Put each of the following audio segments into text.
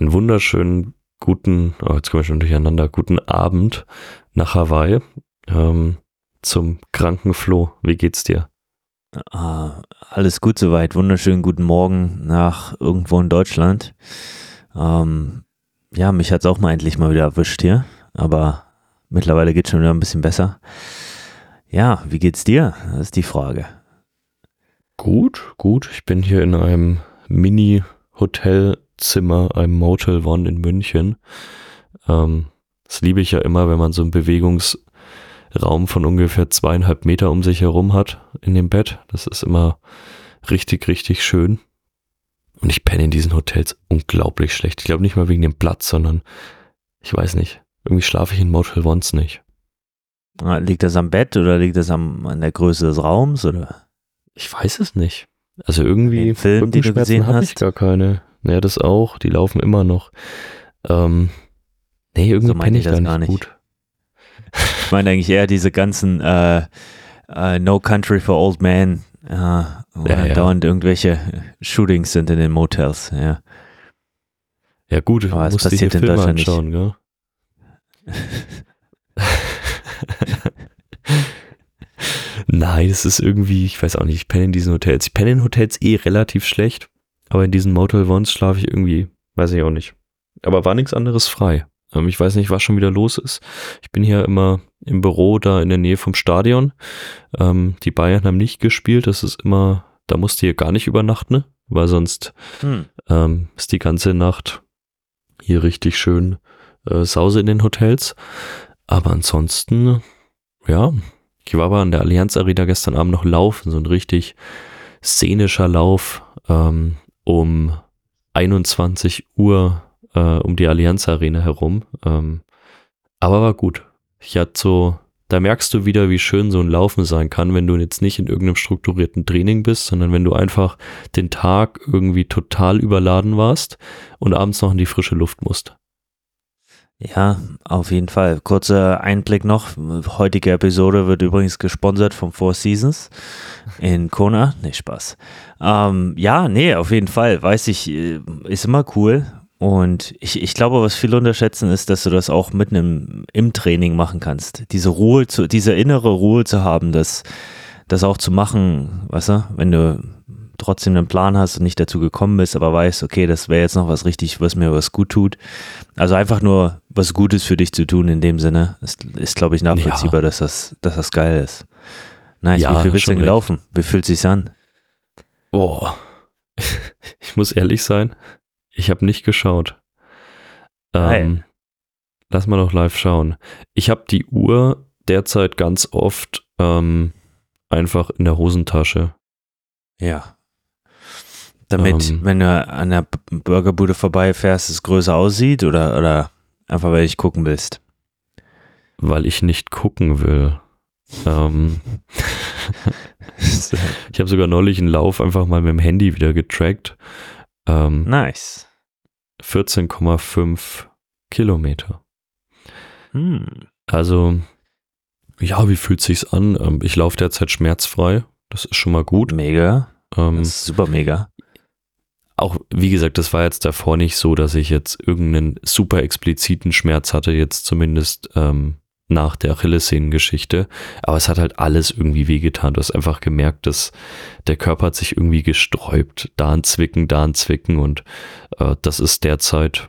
einen wunderschönen guten, oh, jetzt kommen wir schon durcheinander, guten Abend nach Hawaii ähm, zum kranken Flo. Wie geht's dir? Ah, alles gut soweit. Wunderschönen guten Morgen nach irgendwo in Deutschland. Ähm, ja, mich hat's auch mal endlich mal wieder erwischt hier, aber mittlerweile geht's schon wieder ein bisschen besser. Ja, wie geht's dir? Das ist die Frage. Gut, gut. Ich bin hier in einem Mini-Hotelzimmer, einem Motel One in München. Ähm, das liebe ich ja immer, wenn man so einen Bewegungsraum von ungefähr zweieinhalb Meter um sich herum hat in dem Bett. Das ist immer richtig, richtig schön. Und ich penne in diesen Hotels unglaublich schlecht. Ich glaube nicht mal wegen dem Platz, sondern ich weiß nicht. Irgendwie schlafe ich in Motel Ones nicht. Ah, liegt das am Bett oder liegt das am, an der Größe des Raums oder? Ich weiß es nicht. Also irgendwie Den Film, den du gesehen habe ich hast? gar keine. Naja, das auch. Die laufen immer noch. Ähm, nee, irgendwie So penne ich das da gar nicht nicht. gut. Ich meine eigentlich eher diese ganzen äh, äh, No Country for Old Men, äh, wo Ja, ja. dauernd irgendwelche Shootings sind in den Motels. Ja. Ja gut, Aber musst passiert in Filme Deutschland nicht. anschauen, gell? Nein, es ist irgendwie, ich weiß auch nicht, ich penne in diesen Hotels. Ich penne in Hotels eh relativ schlecht, aber in diesen Motel Ones schlafe ich irgendwie, weiß ich auch nicht. Aber war nichts anderes frei. Ähm, ich weiß nicht, was schon wieder los ist. Ich bin hier immer im Büro da in der Nähe vom Stadion. Ähm, die Bayern haben nicht gespielt, das ist immer, da musst du hier gar nicht übernachten, ne? weil sonst Hm. ähm, ist die ganze Nacht hier richtig schön äh, Sause in den Hotels. Aber ansonsten, ja, ich war aber an der Allianz Arena gestern Abend noch laufen, so ein richtig szenischer Lauf ähm, um 21 Uhr äh, um die Allianz Arena herum. Ähm, aber war gut. Ich hatte so, da merkst du wieder, wie schön so ein Laufen sein kann, wenn du jetzt nicht in irgendeinem strukturierten Training bist, sondern wenn du einfach den Tag irgendwie total überladen warst und abends noch in die frische Luft musst. Ja, auf jeden Fall. Kurzer Einblick noch. Heutige Episode wird übrigens gesponsert vom Four Seasons in Kona. Nee, Spaß. Ähm, ja, nee, auf jeden Fall. Weiß ich, äh, ist immer cool. Und ich, ich glaube, was viele unterschätzen, ist, dass du das auch mitten im, im Training machen kannst. Diese Ruhe, zu, diese innere Ruhe zu haben, das, das auch zu machen, weißt du, wenn du trotzdem einen Plan hast und nicht dazu gekommen bist, aber weißt, okay, das wäre jetzt noch was richtig, was mir was gut tut. Also einfach nur was Gutes für dich zu tun in dem Sinne, ist, ist glaube ich, nachvollziehbar, dass, das, dass das geil ist. Nice, Ja, wie viel bist du denn gelaufen? Wie fühlt sich's an? Boah. Ich muss ehrlich sein, ich habe nicht geschaut. Ähm, lass mal noch live schauen. Ich habe die Uhr derzeit ganz oft ähm, einfach in der Hosentasche. Ja. Damit, Ähm. wenn du an der Burgerbude vorbeifährst, es größer aussieht oder, oder einfach, weil ich gucken willst? weil ich nicht gucken will. Ähm, ich habe sogar neulich einen Lauf einfach mal mit dem Handy wieder getrackt. Ähm, nice. 14,5 Kilometer. Hm. Also, ja, wie fühlt sich's an? Ähm, ich laufe derzeit schmerzfrei. Das ist schon mal gut. Mega. Ähm, super mega. Auch, wie gesagt, das war jetzt davor nicht so, dass ich jetzt irgendeinen super expliziten Schmerz hatte, jetzt zumindest ähm, nach der Achillessehnengeschichte. Aber es hat halt alles irgendwie wehgetan. Du hast einfach gemerkt, dass der Körper hat sich irgendwie gesträubt. Da ein Zwicken, da ein Zwicken und äh, das ist derzeit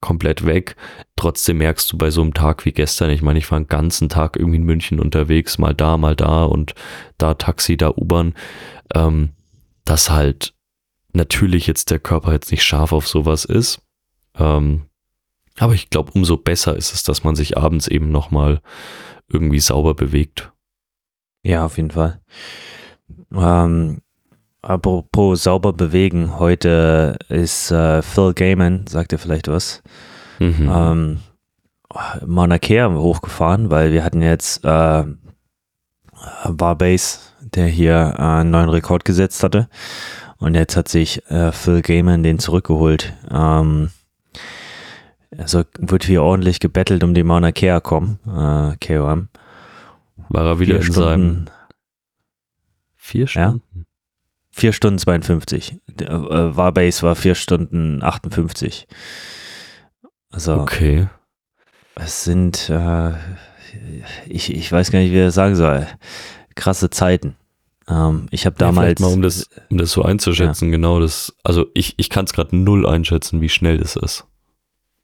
komplett weg. Trotzdem merkst du bei so einem Tag wie gestern, ich meine, ich war einen ganzen Tag irgendwie in München unterwegs, mal da, mal da und da Taxi, da U-Bahn, ähm, dass halt natürlich jetzt der Körper jetzt nicht scharf auf sowas ist. Ähm, aber ich glaube, umso besser ist es, dass man sich abends eben nochmal irgendwie sauber bewegt. Ja, auf jeden Fall. Ähm, apropos sauber bewegen, heute ist äh, Phil Gaiman, sagt ihr vielleicht was, Mhm. ähm, Mauna Kea hochgefahren, weil wir hatten jetzt äh, Barbase, der hier äh, einen neuen Rekord gesetzt hatte. Und jetzt hat sich äh, Phil Gaiman den zurückgeholt. Ähm, also wird hier ordentlich gebettelt um die Mauna Kea kommen, äh, KOM. War er wieder Vier in seinem Stunden, vier Ja. Stunden? 4 Stunden 52. Der, Äh, Warbase war 4 Stunden 58. Also Okay. es sind, äh, ich, ich weiß gar nicht, wie ich das sagen soll, krasse Zeiten. Ähm, ich habe Ja, damals, vielleicht mal, um das, um das so einzuschätzen, genau das. Also ich, ich kann es gerade null einschätzen, wie schnell das ist.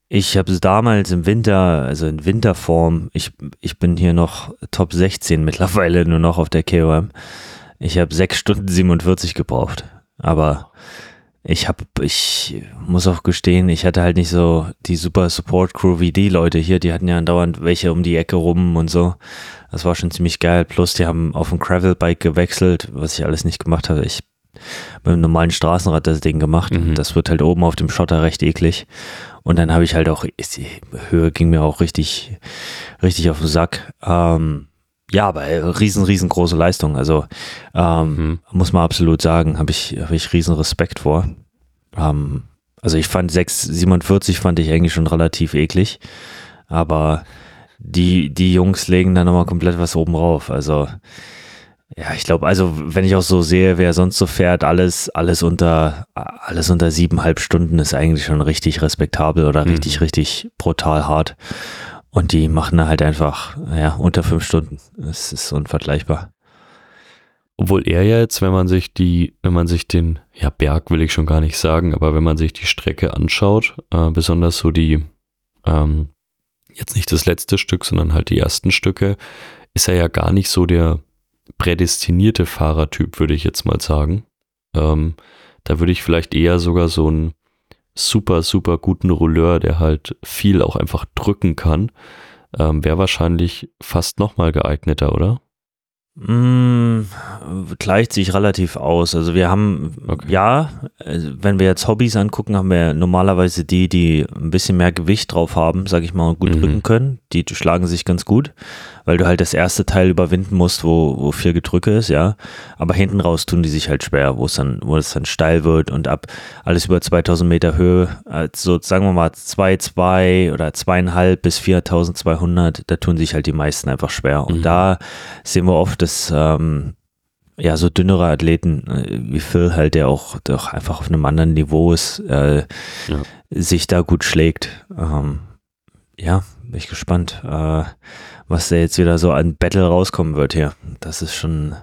ich habe es damals im Winter, also in Winterform, ich, ich bin hier noch Top 16 mittlerweile nur noch auf der KOM. Ich habe 6 Stunden 47 gebraucht. Aber ich habe, ich muss auch gestehen, ich hatte halt nicht so die super Support Crew wie die Leute hier. Die hatten ja andauernd welche um die Ecke rum und so. Das war schon ziemlich geil. Plus, die haben auf ein Gravelbike gewechselt, was ich alles nicht gemacht habe. Ich mit einem normalen Straßenrad das Ding gemacht. Mhm. Das wird halt oben auf dem Schotter recht eklig. Und dann habe ich halt auch, die Höhe ging mir auch richtig, richtig auf den Sack. Ähm, ja, aber äh, riesen, riesengroße Leistung. Also ähm, Mhm. muss man absolut sagen, habe ich, habe ich riesen Respekt vor. Ähm, also ich fand 6,47 fand ich eigentlich schon relativ eklig. Aber die, die Jungs legen dann nochmal komplett was oben rauf. Also ja, ich glaube, also wenn ich auch so sehe, wer sonst so fährt, alles, alles unter, alles unter siebeneinhalb Stunden ist eigentlich schon richtig respektabel oder Mhm. richtig, richtig brutal hart. Und die machen halt einfach, ja, unter fünf Stunden. Das ist unvergleichbar. Obwohl er ja jetzt, wenn man sich die, wenn man sich den, ja, Berg will ich schon gar nicht sagen, aber wenn man sich die Strecke anschaut, äh, besonders so die, ähm, jetzt nicht das letzte Stück, sondern halt die ersten Stücke, ist er ja gar nicht so der prädestinierte Fahrertyp, würde ich jetzt mal sagen. Ähm, da würde ich vielleicht eher sogar so einen super, super guten Rouleur, der halt viel auch einfach drücken kann, ähm, wäre wahrscheinlich fast nochmal geeigneter, oder? Mm, gleicht sich relativ aus. Also wir haben, Okay. ja, also wenn wir jetzt Hobbys angucken, haben wir normalerweise die, die ein bisschen mehr Gewicht drauf haben, sag ich mal, und gut Mhm. drücken können. Die schlagen sich ganz gut, weil du halt das erste Teil überwinden musst, wo, wo viel Gedrücke ist, ja. Aber hinten raus tun die sich halt schwer, wo es dann, wo es dann steil wird und ab alles über 2000 Meter Höhe, also sagen wir mal 2, 2 oder zweieinhalb bis 4200, da tun sich halt die meisten einfach schwer. Und Mhm. da sehen wir oft, dass ähm, ja so dünnere Athleten äh, wie Phil halt, der auch doch einfach auf einem anderen Niveau ist, äh, Ja. sich da gut schlägt. Ähm, ja, bin ich gespannt, äh, was da jetzt wieder so an Battle rauskommen wird hier. Das ist schon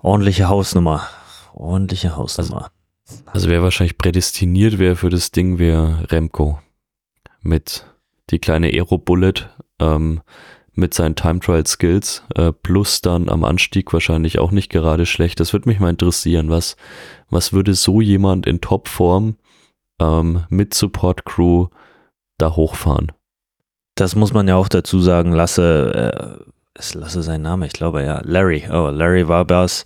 ordentliche Hausnummer. Ordentliche Hausnummer. Also wer wahrscheinlich prädestiniert wäre für das Ding, wäre Remco. Mit die kleine Aero Bullet, ähm, mit seinen Time Trial Skills, äh, plus dann am Anstieg wahrscheinlich auch nicht gerade schlecht. Das würde mich mal interessieren, was, was würde so jemand in Topform ähm, mit Support Crew da hochfahren? Das muss man ja auch dazu sagen, Lasse, äh, ist Lasse sein Name, ich glaube ja, Larry, oh, Larry Warbers,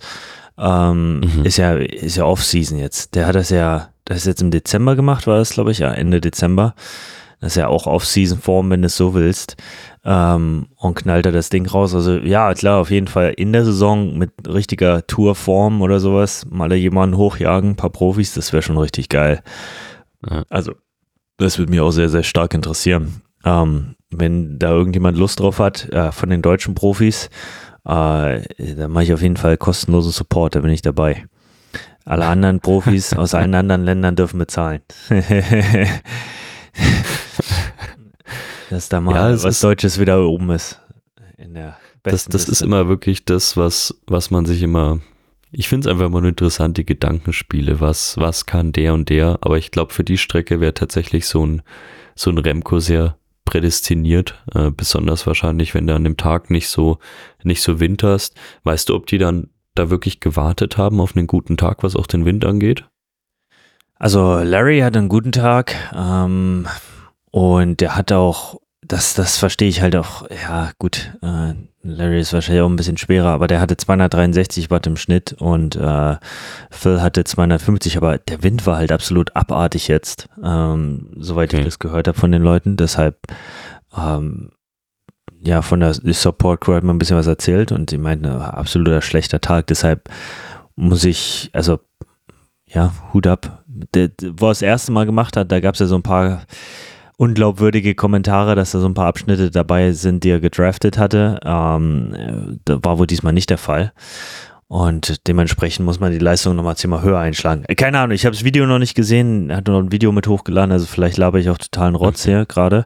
ähm, Mhm. ist ja, ist ja Off-Season jetzt. Der hat das ja, das ist jetzt im Dezember gemacht, war das, glaube ich, ja, Ende Dezember. Das ist ja auch Off-Season-Form, wenn du es so willst. Ähm, und knallt er das Ding raus. Also ja, klar, auf jeden Fall in der Saison mit richtiger Tourform oder sowas, mal da jemanden hochjagen, ein paar Profis, das wäre schon richtig geil. Ja. Also, das würde mich auch sehr, sehr stark interessieren. Ähm, wenn da irgendjemand Lust drauf hat, äh, von den deutschen Profis, äh, dann mache ich auf jeden Fall kostenlosen Support, da bin ich dabei. Alle anderen Profis aus allen anderen Ländern dürfen bezahlen. Dass da mal Ja, was Deutsches wieder oben ist. In der Das, besten das ist Liste. immer wirklich das, was, was man sich immer. Ich finde es einfach immer nur interessant, die Gedankenspiele. Was, was kann der und der? Aber ich glaube, für die Strecke wäre tatsächlich so ein, so ein Remco sehr prädestiniert. Äh, besonders wahrscheinlich, wenn du an dem Tag nicht so, nicht so winterst. Weißt du, ob die dann da wirklich gewartet haben auf einen guten Tag, was auch den Wind angeht? Also Larry hat einen guten Tag ähm, und der hat auch, das, das verstehe ich halt auch, ja gut, äh, Larry ist wahrscheinlich auch ein bisschen schwerer, aber der hatte 263 Watt im Schnitt und äh, Phil hatte 250, aber der Wind war halt absolut abartig jetzt, ähm, soweit Okay. ich das gehört habe von den Leuten, deshalb ähm, ja, von der Support Crew hat man ein bisschen was erzählt und sie meinten, äh, absoluter schlechter Tag, deshalb muss ich, also ja, Hut ab. Der, der, wo er das erste Mal gemacht hat, da gab es ja so ein paar unglaubwürdige Kommentare, dass da so ein paar Abschnitte dabei sind, die er gedraftet hatte. Ähm, äh, da war wohl diesmal nicht der Fall. Und dementsprechend muss man die Leistung nochmal zehnmal höher einschlagen. Äh, keine Ahnung, ich habe das Video noch nicht gesehen. Er hat noch ein Video mit hochgeladen, also vielleicht laber ich auch totalen Rotz hier gerade.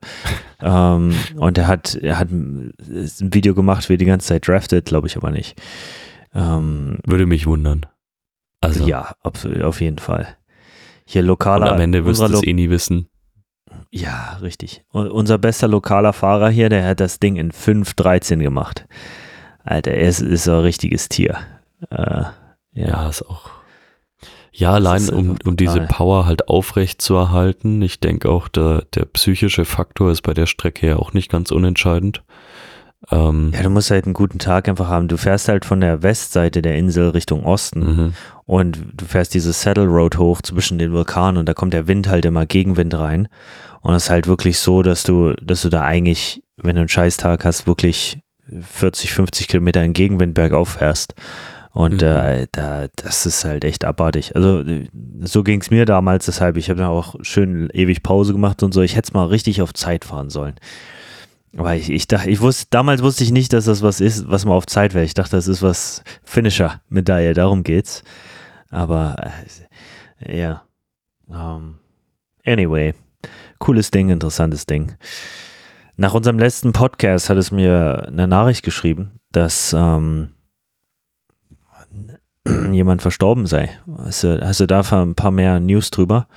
ähm, und er hat, er hat ein Video gemacht, wie die ganze Zeit draftet, glaube ich aber nicht. Ähm, Würde mich wundern. Also. Ja, auf, auf jeden Fall. Hier lokaler. Und am Ende wirst du es eh nie wissen. Ja, richtig. Und unser bester lokaler Fahrer hier, der hat das Ding in 5.13 gemacht. Alter, er ist, ist so ein richtiges Tier. Äh, ja. ja, ist auch. Ja, allein um, um diese Power halt aufrecht zu erhalten. Ich denke auch, der, der psychische Faktor ist bei der Strecke ja auch nicht ganz unentscheidend. Ähm, ja, du musst halt einen guten Tag einfach haben. Du fährst halt von der Westseite der Insel Richtung Osten mhm. und du fährst diese Saddle Road hoch zwischen den Vulkanen und da kommt der Wind halt immer Gegenwind rein. Und es ist halt wirklich so, dass du, dass du da eigentlich, wenn du einen Scheißtag hast, wirklich 40, 50 Kilometer in Gegenwind bergauf fährst. Und mhm. äh, da, das ist halt echt abartig. Also so ging es mir damals, deshalb, ich habe dann auch schön ewig Pause gemacht und so. Ich hätte es mal richtig auf Zeit fahren sollen. Aber ich, ich dachte, ich wusste, damals wusste ich nicht, dass das was ist, was mal auf Zeit wäre. Ich dachte, das ist was Finisher-Medaille, darum geht's. Aber äh, ja. Um, ähm, anyway, cooles Ding, interessantes Ding. Nach unserem letzten Podcast hat es mir eine Nachricht geschrieben, dass ähm, jemand verstorben sei. Hast du, hast du da ein paar mehr News drüber?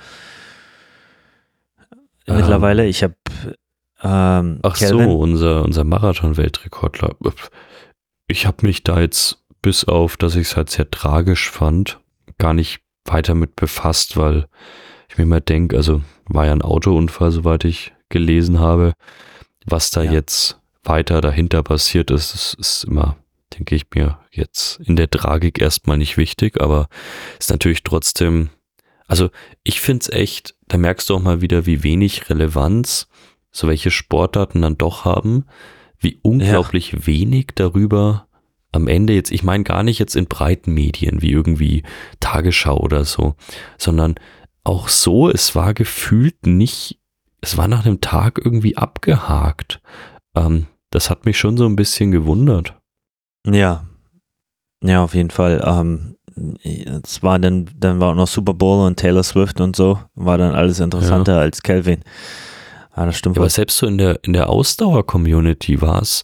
Mittlerweile, ähm, ich habe ähm, Ach Calvin? so, unser, unser Marathon-Weltrekordler. Ich habe mich da jetzt bis auf, dass ich es halt sehr tragisch fand, gar nicht weiter mit befasst, weil ich mir mal denke, also war ja ein Autounfall, soweit ich gelesen habe. Was da ja. jetzt weiter dahinter passiert ist, ist, ist immer, denke ich mir, jetzt in der Tragik erstmal nicht wichtig, aber ist natürlich trotzdem, also ich finde es echt, da merkst du auch mal wieder, wie wenig Relevanz so welche Sportarten dann doch haben, wie unglaublich ja. wenig darüber am Ende jetzt, ich meine gar nicht jetzt in breiten Medien wie irgendwie Tagesschau oder so, sondern auch so, es war gefühlt nicht, es war nach einem Tag irgendwie abgehakt. Ähm, das hat mich schon so ein bisschen gewundert. Ja, ja, auf jeden Fall. Ähm, es war dann, dann war auch noch Super Bowl und Taylor Swift und so, war dann alles interessanter ja. als Calvin. Ah, das stimmt. Ja, aber selbst so in der, in der Ausdauer-Community war es,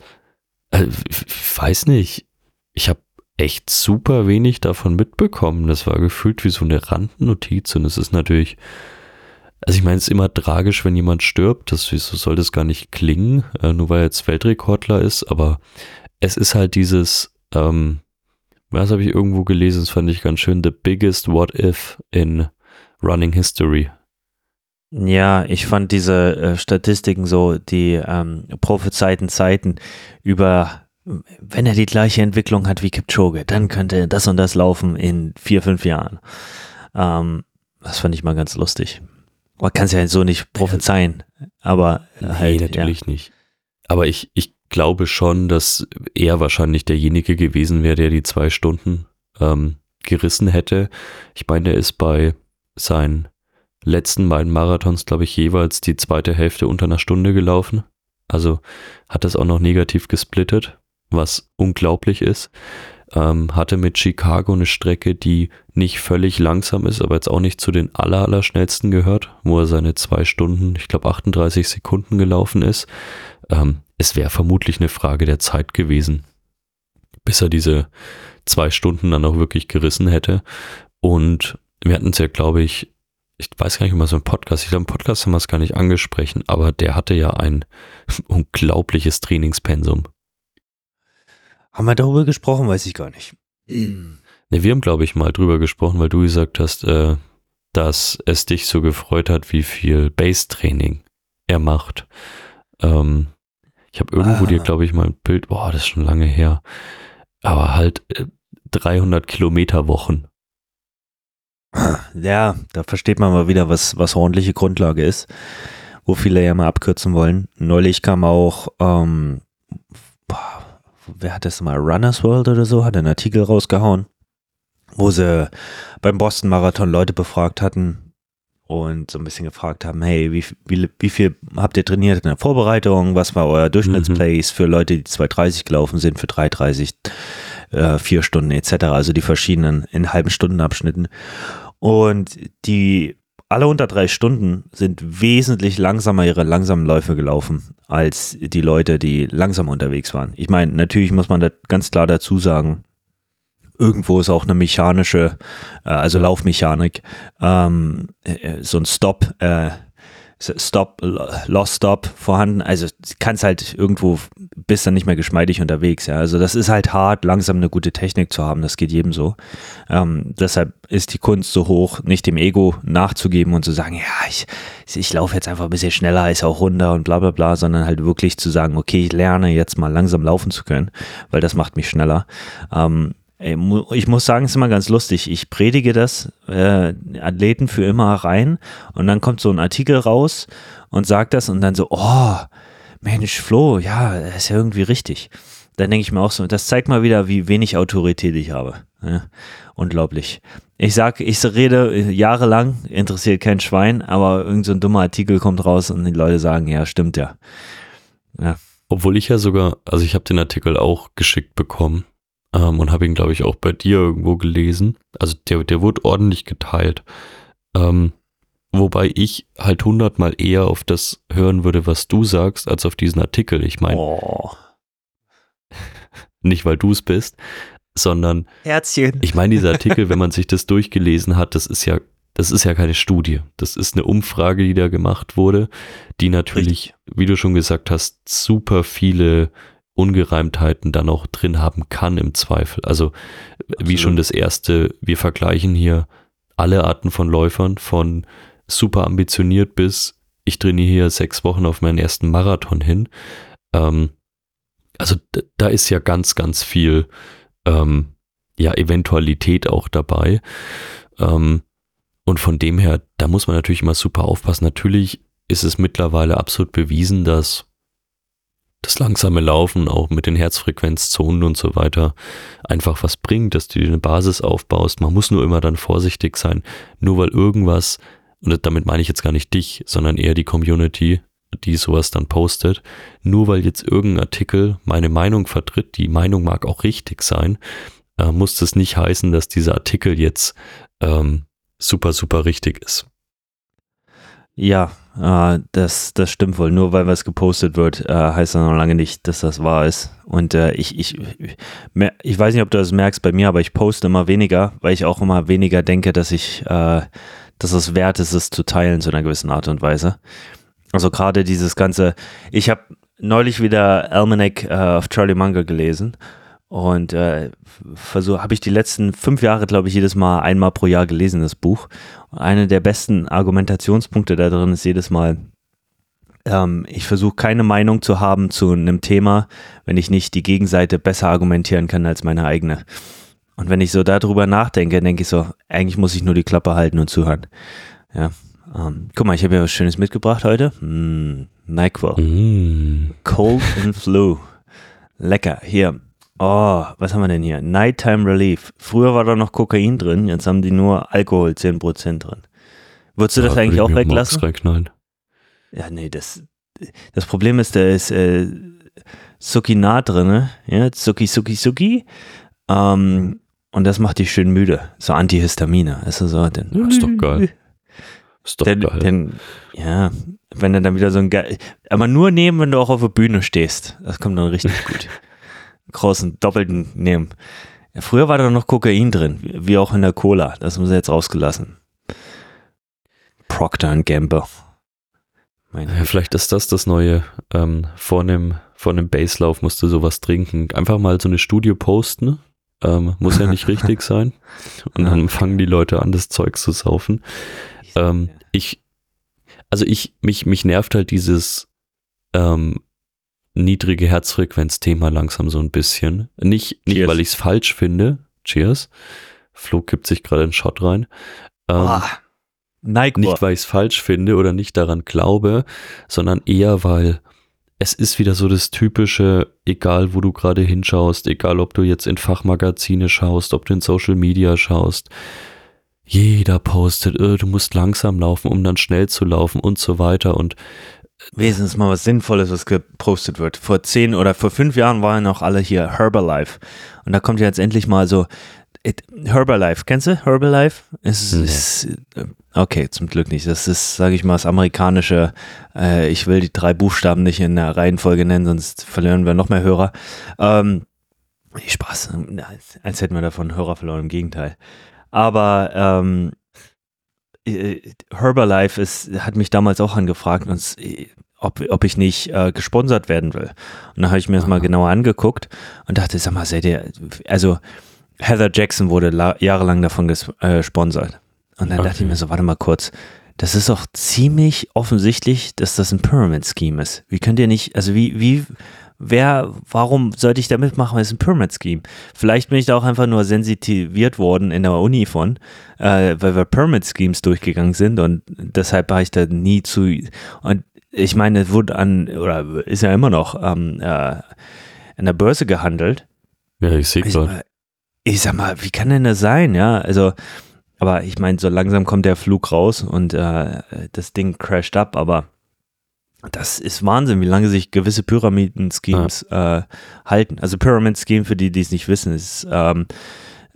äh, ich weiß nicht, ich habe echt super wenig davon mitbekommen. Das war gefühlt wie so eine Randnotiz und es ist natürlich, also ich meine, es ist immer tragisch, wenn jemand stirbt. Das, so soll das gar nicht klingen, äh, nur weil er jetzt Weltrekordler ist, aber es ist halt dieses, ähm, was habe ich irgendwo gelesen, das fand ich ganz schön, the biggest what if in running history. Ja, ich fand diese äh, Statistiken so, die ähm, prophezeiten Zeiten über, wenn er die gleiche Entwicklung hat wie Kipchoge, dann könnte das und das laufen in vier, fünf Jahren. Ähm, das fand ich mal ganz lustig. Man kann es ja so nicht prophezeien, aber nee, halt, natürlich ja. nicht. Aber ich, ich glaube schon, dass er wahrscheinlich derjenige gewesen wäre, der die zwei Stunden ähm, gerissen hätte. Ich meine, er ist bei seinen letzten beiden Marathons, glaube ich, jeweils die zweite Hälfte unter einer Stunde gelaufen. Also hat das auch noch negativ gesplittet, was unglaublich ist. Ähm, hatte mit Chicago eine Strecke, die nicht völlig langsam ist, aber jetzt auch nicht zu den aller, aller schnellsten gehört, wo er seine zwei Stunden, ich glaube 38 Sekunden gelaufen ist. Ähm, es wäre vermutlich eine Frage der Zeit gewesen, bis er diese zwei Stunden dann auch wirklich gerissen hätte. Und wir hatten es ja, glaube ich, ich weiß gar nicht immer so ein Podcast, ich glaube, im Podcast haben wir es gar nicht angesprochen, aber der hatte ja ein unglaubliches Trainingspensum. Haben wir darüber gesprochen, weiß ich gar nicht. Ne, wir haben, glaube ich, mal drüber gesprochen, weil du gesagt hast, äh, dass es dich so gefreut hat, wie viel Base-Training er macht. Ähm, ich habe irgendwo ah. dir, glaube ich, mal ein Bild, boah, das ist schon lange her, aber halt äh, 300 Kilometer Wochen ja, da versteht man mal wieder, was, was ordentliche Grundlage ist, wo viele ja mal abkürzen wollen. Neulich kam auch, ähm, boah, wer hat das mal, Runners World oder so, hat einen Artikel rausgehauen, wo sie beim Boston Marathon Leute befragt hatten und so ein bisschen gefragt haben, hey, wie, wie, wie viel habt ihr trainiert in der Vorbereitung? Was war euer Durchschnittsplace mhm. für Leute, die 230 gelaufen sind, für 330? Äh, vier Stunden etc., also die verschiedenen in halben Stundenabschnitten. Und die alle unter drei Stunden sind wesentlich langsamer ihre langsamen Läufe gelaufen als die Leute, die langsam unterwegs waren. Ich meine, natürlich muss man da ganz klar dazu sagen, irgendwo ist auch eine mechanische, äh, also Laufmechanik, ähm, äh, so ein Stop, äh, Stop, Lost Stop vorhanden. Also kannst halt irgendwo, bist dann nicht mehr geschmeidig unterwegs. Ja. Also das ist halt hart, langsam eine gute Technik zu haben. Das geht jedem so. Ähm, deshalb ist die Kunst so hoch, nicht dem Ego nachzugeben und zu sagen, ja, ich, ich laufe jetzt einfach ein bisschen schneller, ist auch runter und bla bla bla, sondern halt wirklich zu sagen, okay, ich lerne jetzt mal langsam laufen zu können, weil das macht mich schneller. Ähm, ich muss sagen, es ist immer ganz lustig. Ich predige das äh, Athleten für immer rein und dann kommt so ein Artikel raus und sagt das und dann so, oh, Mensch, Flo, ja, ist ja irgendwie richtig. Dann denke ich mir auch so, das zeigt mal wieder, wie wenig Autorität ich habe. Ja, unglaublich. Ich sag, ich rede jahrelang, interessiert kein Schwein, aber irgendein so dummer Artikel kommt raus und die Leute sagen, ja, stimmt ja. ja. Obwohl ich ja sogar, also ich habe den Artikel auch geschickt bekommen ähm, und habe ihn, glaube ich, auch bei dir irgendwo gelesen. Also der, der wurde ordentlich geteilt. Ähm, wobei ich halt hundertmal eher auf das hören würde, was du sagst, als auf diesen Artikel. Ich meine, oh. nicht weil du es bist, sondern Herzchen. Ich meine, dieser Artikel, wenn man sich das durchgelesen hat, das ist ja, das ist ja keine Studie. Das ist eine Umfrage, die da gemacht wurde, die natürlich, Richtig. wie du schon gesagt hast, super viele Ungereimtheiten dann auch drin haben kann im Zweifel. Also Absolut. wie schon das erste, wir vergleichen hier alle Arten von Läufern, von super ambitioniert bis ich trainiere hier sechs Wochen auf meinen ersten Marathon hin. Ähm, also da ist ja ganz, ganz viel ähm, ja, Eventualität auch dabei. Ähm, und von dem her, da muss man natürlich immer super aufpassen. Natürlich ist es mittlerweile absolut bewiesen, dass das langsame Laufen auch mit den Herzfrequenzzonen und so weiter einfach was bringt, dass du dir eine Basis aufbaust. Man muss nur immer dann vorsichtig sein, nur weil irgendwas, und damit meine ich jetzt gar nicht dich, sondern eher die Community, die sowas dann postet, nur weil jetzt irgendein Artikel meine Meinung vertritt, die Meinung mag auch richtig sein, äh, muss das nicht heißen, dass dieser Artikel jetzt ähm, super, super richtig ist. Ja, äh, das, das stimmt wohl. Nur weil was gepostet wird, äh, heißt das noch lange nicht, dass das wahr ist. Und äh, ich, ich, ich weiß nicht, ob du das merkst bei mir, aber ich poste immer weniger, weil ich auch immer weniger denke, dass ich, äh, dass es wert ist, es zu teilen zu einer gewissen Art und Weise. Also gerade dieses ganze, ich habe neulich wieder Almanac äh, of Charlie Munger gelesen und äh, habe ich die letzten fünf Jahre, glaube ich, jedes Mal einmal pro Jahr gelesen, das Buch. Und eine der besten Argumentationspunkte da drin ist jedes Mal, ähm, ich versuche keine Meinung zu haben zu einem Thema, wenn ich nicht die Gegenseite besser argumentieren kann als meine eigene. Und wenn ich so darüber nachdenke, denke ich so, eigentlich muss ich nur die Klappe halten und zuhören. Ja. Ähm, guck mal, ich habe ja was Schönes mitgebracht heute. Mm, NyQuil. Mm. Cold and Flu. Lecker. Hier, Oh, was haben wir denn hier? Nighttime Relief. Früher war da noch Kokain drin, jetzt haben die nur Alkohol 10% drin. Würdest du ja, das eigentlich auch weglassen? Ja, nee, das, das Problem ist, da ist äh, Sukinat drin, ne? ja, Suki, Suki, Suki. Ähm, und das macht dich schön müde. So Antihistamine. Ist so, denn, ja, ist doch geil. Ist doch denn, geil. Denn, ja, wenn du dann wieder so ein geil. Aber nur nehmen, wenn du auch auf der Bühne stehst. Das kommt dann richtig gut großen doppelten nehmen. Früher war da noch Kokain drin, wie auch in der Cola. Das haben sie jetzt rausgelassen. Procter Gamble. Ja, vielleicht ist das das Neue. Ähm, vor einem, vor einem Baselauf musst du sowas trinken. Einfach mal so eine Studie posten. Ähm, muss ja nicht richtig sein. Und dann fangen die Leute an, das Zeug zu saufen. Ähm, ich, also ich, mich, mich nervt halt dieses, ähm, niedrige Herzfrequenz-Thema langsam so ein bisschen. Nicht, nicht weil ich es falsch finde. Cheers. Flo kippt sich gerade einen Shot rein. Ähm, oh, nicht, weil ich es falsch finde oder nicht daran glaube, sondern eher, weil es ist wieder so das typische, egal wo du gerade hinschaust, egal ob du jetzt in Fachmagazine schaust, ob du in Social Media schaust, jeder postet, äh, du musst langsam laufen, um dann schnell zu laufen und so weiter. Und wenigstens mal was Sinnvolles, was gepostet wird. Vor zehn oder vor fünf Jahren waren noch alle hier Herbalife. Und da kommt ja jetzt endlich mal so It, Herbalife, kennst du Herbalife? Es nee. ist, äh, okay, zum Glück nicht. Das ist, sage ich mal, das amerikanische. Äh, ich will die drei Buchstaben nicht in der Reihenfolge nennen, sonst verlieren wir noch mehr Hörer. Ähm, Spaß, als hätten wir davon Hörer verloren, im Gegenteil. Aber ähm, äh, Herbalife ist, hat mich damals auch angefragt, und, ob, ob ich nicht äh, gesponsert werden will. Und dann habe ich mir das mal genauer angeguckt und dachte, sag mal, seid ihr, also Heather Jackson wurde jahrelang davon gesponsert. Äh, Und dann okay. dachte ich mir so, warte mal kurz, das ist doch ziemlich offensichtlich, dass das ein Pyramid Scheme ist. Wie könnt ihr nicht, also wie, wie, wer, warum sollte ich da mitmachen, es ein Pyramid Scheme? Vielleicht bin ich da auch einfach nur sensitiviert worden in der Uni von, äh, weil wir Pyramid Schemes durchgegangen sind und deshalb war ich da nie zu, und ich meine, es wurde an, oder ist ja immer noch ähm, äh, an der Börse gehandelt. Ja, ich sehe gerade ich sag mal, wie kann denn das sein? Ja, also, aber ich meine, so langsam kommt der Flug raus und äh, das Ding crasht ab, aber das ist Wahnsinn, wie lange sich gewisse Pyramiden-Schemes ja. äh, halten. Also Pyramid-Scheme, für die, die es nicht wissen, ist, ähm,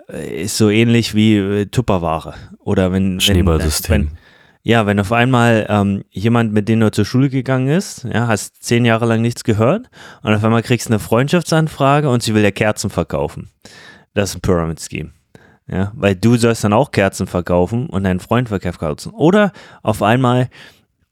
ist so ähnlich wie äh, Tupperware. Oder wenn, Schneeballsystem. Wenn, ja, wenn auf einmal ähm, jemand, mit dem du zur Schule gegangen ist, ja, hast zehn Jahre lang nichts gehört und auf einmal kriegst du eine Freundschaftsanfrage und sie will dir Kerzen verkaufen. Das ist ein Pyramid Scheme. Ja, weil du sollst dann auch Kerzen verkaufen und deinen Freund verkauft Kerzen. Oder auf einmal,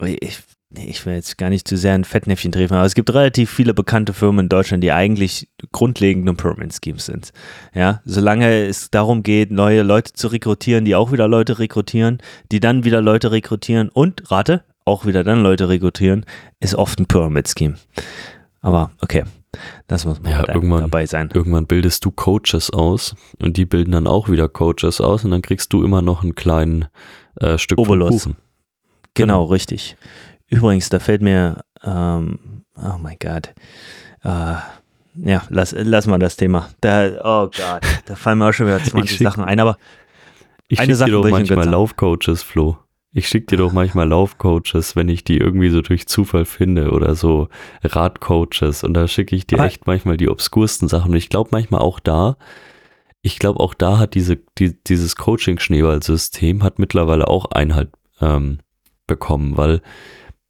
ich, ich will jetzt gar nicht zu sehr ein Fettnäpfchen treffen, aber es gibt relativ viele bekannte Firmen in Deutschland, die eigentlich grundlegende Pyramid Schemes sind. Ja, solange es darum geht, neue Leute zu rekrutieren, die auch wieder Leute rekrutieren, die dann wieder Leute rekrutieren und, rate, auch wieder dann Leute rekrutieren, ist oft ein Pyramid Scheme. Aber okay, das muss man ja, halt irgendwann, dabei sein. Irgendwann bildest du Coaches aus und die bilden dann auch wieder Coaches aus und dann kriegst du immer noch einen kleinen äh, Stück Obolus. Kuchen. Genau, genau, richtig. Übrigens, da fällt mir, ähm, oh mein Gott, äh, ja, lass, lass mal das Thema. Da, oh Gott, da fallen mir auch schon wieder 20 schick, Sachen ein, aber ich eine Sache dir doch manchmal Laufcoaches, Flo. Ich schicke dir doch manchmal Laufcoaches, wenn ich die irgendwie so durch Zufall finde oder so Radcoaches und da schicke ich dir Aber echt manchmal die obskursten Sachen und ich glaube manchmal auch da, ich glaube auch da hat diese, die, dieses Coaching-Schneeball-System hat mittlerweile auch Einhalt ähm, bekommen, weil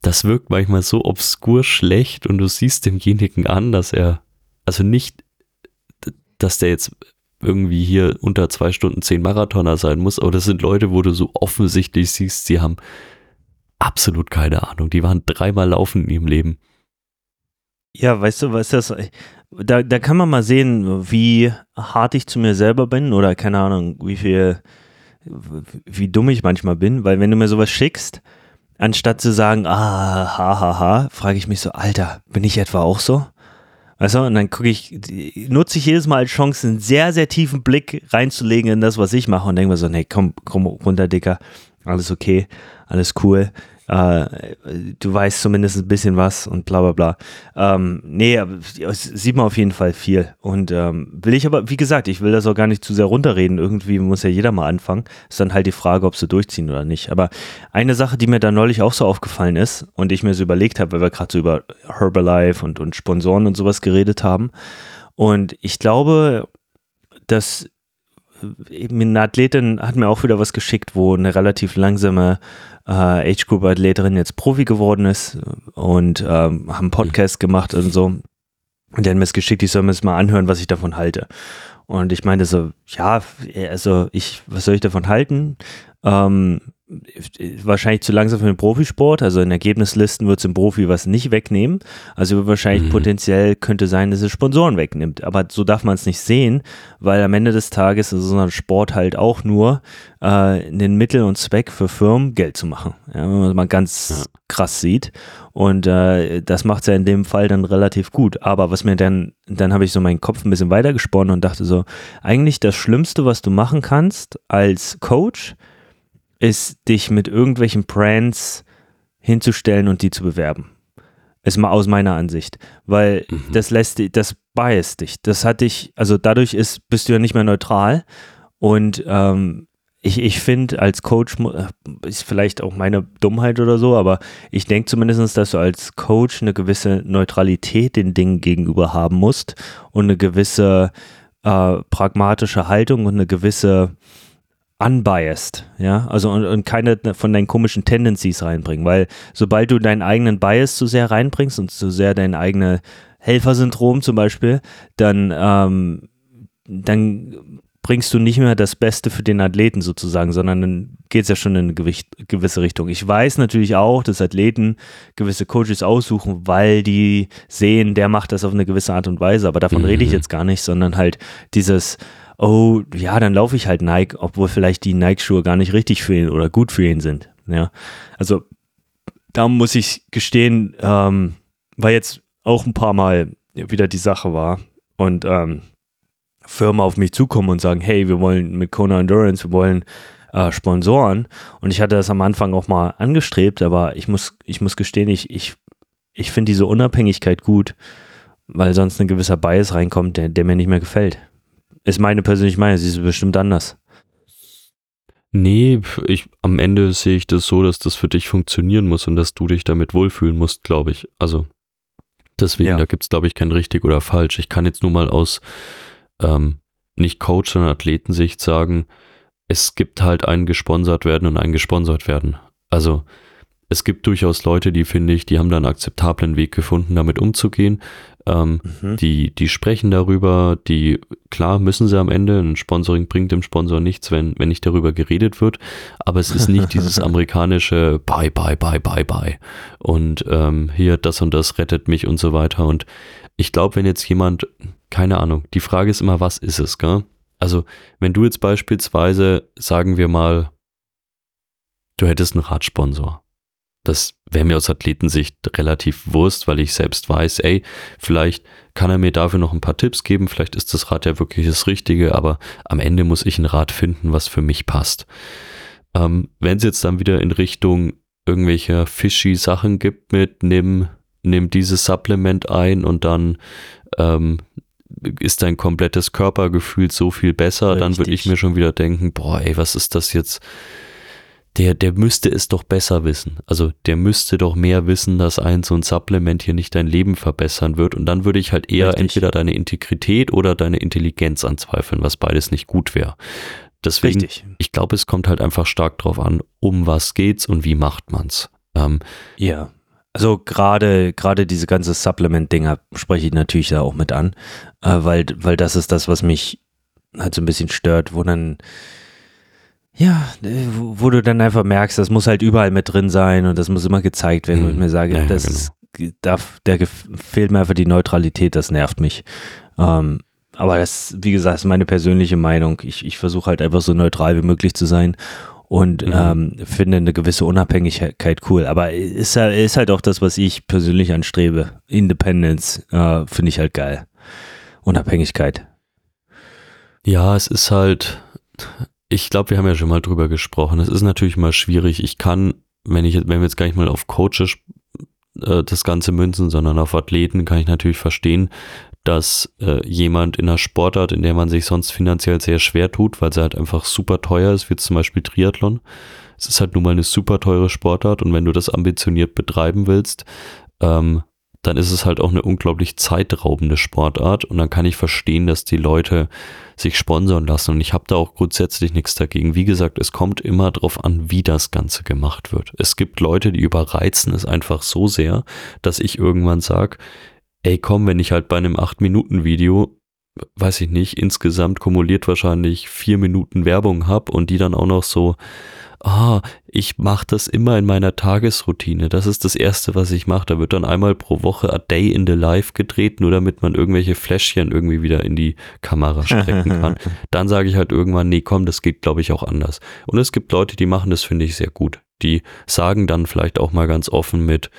das wirkt manchmal so obskur schlecht und du siehst demjenigen an, dass er, also nicht, dass der jetzt irgendwie hier unter zwei Stunden zehn Marathoner sein muss, aber das sind Leute, wo du so offensichtlich siehst, sie haben absolut keine Ahnung. Die waren dreimal laufen in ihrem Leben. Ja, weißt du, was das, da, da kann man mal sehen, wie hart ich zu mir selber bin oder keine Ahnung, wie viel, wie dumm ich manchmal bin, weil wenn du mir sowas schickst, anstatt zu sagen, ah, ha, ha, ha, frage ich mich so, Alter, bin ich etwa auch so? Weißt du, und dann gucke ich, nutze ich jedes Mal als Chance, einen sehr, sehr tiefen Blick reinzulegen in das, was ich mache und denke mir so, nee, komm, komm runter, Dicker, alles okay, alles cool äh, du weißt zumindest ein bisschen was und bla bla bla. Ähm, nee, sieht man auf jeden Fall viel. Und ähm, will ich aber, wie gesagt, ich will das auch gar nicht zu sehr runterreden. Irgendwie muss ja jeder mal anfangen. Ist dann halt die Frage, ob sie durchziehen oder nicht. Aber eine Sache, die mir da neulich auch so aufgefallen ist und ich mir so überlegt habe, weil wir gerade so über Herbalife und, und Sponsoren und sowas geredet haben. Und ich glaube, dass eben eine Athletin hat mir auch wieder was geschickt, wo eine relativ langsame äh, Age-Group-Athletin jetzt Profi geworden ist und ähm, haben Podcast gemacht und so. Und hat mir es geschickt, ich soll mir das mal anhören, was ich davon halte. Und ich meinte so, ja, also ich, was soll ich davon halten? Ähm, wahrscheinlich zu langsam für den Profisport. Also in Ergebnislisten wird es im Profi was nicht wegnehmen. Also wahrscheinlich mhm. potenziell könnte sein, dass es Sponsoren wegnimmt. Aber so darf man es nicht sehen, weil am Ende des Tages ist so ein Sport halt auch nur äh, ein Mittel und Zweck für Firmen, Geld zu machen. Ja, wenn man es mal ganz ja. krass sieht. Und äh, das macht es ja in dem Fall dann relativ gut. Aber was mir dann, dann habe ich so meinen Kopf ein bisschen weitergesponnen und dachte so, eigentlich das Schlimmste, was du machen kannst als Coach, ist, dich mit irgendwelchen Brands hinzustellen und die zu bewerben. Ist mal aus meiner Ansicht. Weil mhm. das lässt dich, das biased dich. Das hat dich, also dadurch ist, bist du ja nicht mehr neutral. Und ähm, ich, ich finde, als Coach äh, ist vielleicht auch meine Dummheit oder so, aber ich denke zumindest, dass du als Coach eine gewisse Neutralität den Dingen gegenüber haben musst und eine gewisse äh, pragmatische Haltung und eine gewisse unbiased, ja, also und, und, keine von deinen komischen Tendencies reinbringen, weil sobald du deinen eigenen Bias zu sehr reinbringst und zu sehr dein eigenes Helfersyndrom zum Beispiel, dann, ähm, dann bringst du nicht mehr das Beste für den Athleten sozusagen, sondern dann geht es ja schon in eine Gewicht, gewisse Richtung. Ich weiß natürlich auch, dass Athleten gewisse Coaches aussuchen, weil die sehen, der macht das auf eine gewisse Art und Weise, aber davon mhm. rede ich jetzt gar nicht, sondern halt dieses, oh, ja, dann laufe ich halt Nike, obwohl vielleicht die Nike-Schuhe gar nicht richtig für ihn oder gut für ihn sind. Ja, also da muss ich gestehen, ähm, weil jetzt auch ein paar Mal wieder die Sache war und ähm, Firmen auf mich zukommen und sagen, hey, wir wollen mit Kona Endurance, wir wollen äh, Sponsoren. Und ich hatte das am Anfang auch mal angestrebt, aber ich muss, ich muss gestehen, ich, ich, ich finde diese Unabhängigkeit gut, weil sonst ein gewisser Bias reinkommt, der, der mir nicht mehr gefällt. Ist meine persönliche Meinung, sie ist bestimmt anders. Nee, ich, am Ende sehe ich das so, dass das für dich funktionieren muss und dass du dich damit wohlfühlen musst, glaube ich. Also deswegen, ja. da gibt es, glaube ich, kein richtig oder falsch. Ich kann jetzt nur mal aus ähm, nicht Coach, sondern Athletensicht sagen, es gibt halt ein gesponsert werden und ein gesponsert werden. Also es gibt durchaus Leute, die finde ich, die haben da einen akzeptablen Weg gefunden, damit umzugehen. Ähm, mhm. die, die sprechen darüber, die, klar müssen sie am Ende, ein Sponsoring bringt dem Sponsor nichts, wenn, wenn nicht darüber geredet wird, aber es ist nicht dieses amerikanische Bye, bye, bye, bye, bye und ähm, hier das und das rettet mich und so weiter und ich glaube, wenn jetzt jemand, keine Ahnung, die Frage ist immer, was ist es, gell? Also, wenn du jetzt beispielsweise, sagen wir mal, du hättest einen Radsponsor. Das wäre mir aus Athletensicht relativ Wurst, weil ich selbst weiß, ey, vielleicht kann er mir dafür noch ein paar Tipps geben, vielleicht ist das Rad ja wirklich das Richtige, aber am Ende muss ich ein Rad finden, was für mich passt. Ähm, wenn es jetzt dann wieder in Richtung irgendwelcher fishy Sachen gibt mit nimm nimm dieses Supplement ein und dann ähm, ist dein komplettes Körpergefühl so viel besser, Richtig. dann würde ich mir schon wieder denken, boah, ey, was ist das jetzt? Der, der müsste es doch besser wissen. Also der müsste doch mehr wissen, dass ein so ein Supplement hier nicht dein Leben verbessern wird. Und dann würde ich halt eher Richtig. entweder deine Integrität oder deine Intelligenz anzweifeln, was beides nicht gut wäre. Deswegen, Richtig. ich glaube, es kommt halt einfach stark drauf an, um was geht's und wie macht man's. Ähm, ja. Also gerade gerade diese ganze Supplement-Dinger spreche ich natürlich da auch mit an, äh, weil, weil das ist das, was mich halt so ein bisschen stört, wo dann ja, wo, wo, du dann einfach merkst, das muss halt überall mit drin sein und das muss immer gezeigt werden, mhm. und ich mir sage, ja, das genau. darf, der fehlt mir einfach die Neutralität, das nervt mich. Ähm, aber das, wie gesagt, ist meine persönliche Meinung. Ich, ich versuche halt einfach so neutral wie möglich zu sein und mhm. ähm, finde eine gewisse Unabhängigkeit cool. Aber ist, ist halt auch das, was ich persönlich anstrebe. Independence äh, finde ich halt geil. Unabhängigkeit. Ja, es ist halt, ich glaube, wir haben ja schon mal drüber gesprochen. Es ist natürlich mal schwierig. Ich kann, wenn ich, wenn wir jetzt gar nicht mal auf Coaches äh, das Ganze münzen, sondern auf Athleten, kann ich natürlich verstehen, dass äh, jemand in einer Sportart, in der man sich sonst finanziell sehr schwer tut, weil sie halt einfach super teuer ist, wie zum Beispiel Triathlon. Es ist halt nun mal eine super teure Sportart und wenn du das ambitioniert betreiben willst, ähm, dann ist es halt auch eine unglaublich zeitraubende Sportart und dann kann ich verstehen, dass die Leute sich sponsern lassen und ich habe da auch grundsätzlich nichts dagegen. Wie gesagt, es kommt immer darauf an, wie das Ganze gemacht wird. Es gibt Leute, die überreizen es einfach so sehr, dass ich irgendwann sage, ey komm, wenn ich halt bei einem 8-Minuten-Video, weiß ich nicht, insgesamt kumuliert wahrscheinlich 4 Minuten Werbung hab und die dann auch noch so, ah, ich mache das immer in meiner Tagesroutine. Das ist das Erste, was ich mache. Da wird dann einmal pro Woche a Day in the Life gedreht, nur damit man irgendwelche Fläschchen irgendwie wieder in die Kamera strecken kann. dann sage ich halt irgendwann, nee, komm, das geht, glaube ich, auch anders. Und es gibt Leute, die machen das, finde ich, sehr gut. Die sagen dann vielleicht auch mal ganz offen mit,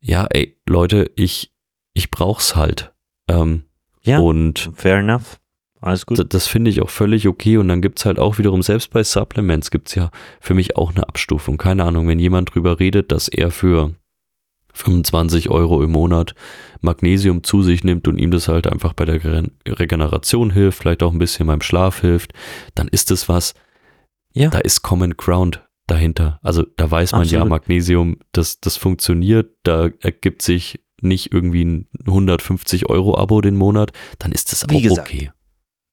ja, ey, Leute, ich, ich brauch's halt. Ähm, ja, und fair enough. Alles gut. Das, das finde ich auch völlig okay. Und dann gibt's halt auch wiederum, selbst bei Supplements gibt's ja für mich auch eine Abstufung. Keine Ahnung, wenn jemand drüber redet, dass er für 25 Euro im Monat Magnesium zu sich nimmt und ihm das halt einfach bei der Regeneration hilft, vielleicht auch ein bisschen beim Schlaf hilft, dann ist es was, ja. da ist Common Ground dahinter. Also da weiß man Absolut. ja, Magnesium, das, das funktioniert, da ergibt sich nicht irgendwie ein 150 Euro Abo den Monat, dann ist das auch gesagt, okay.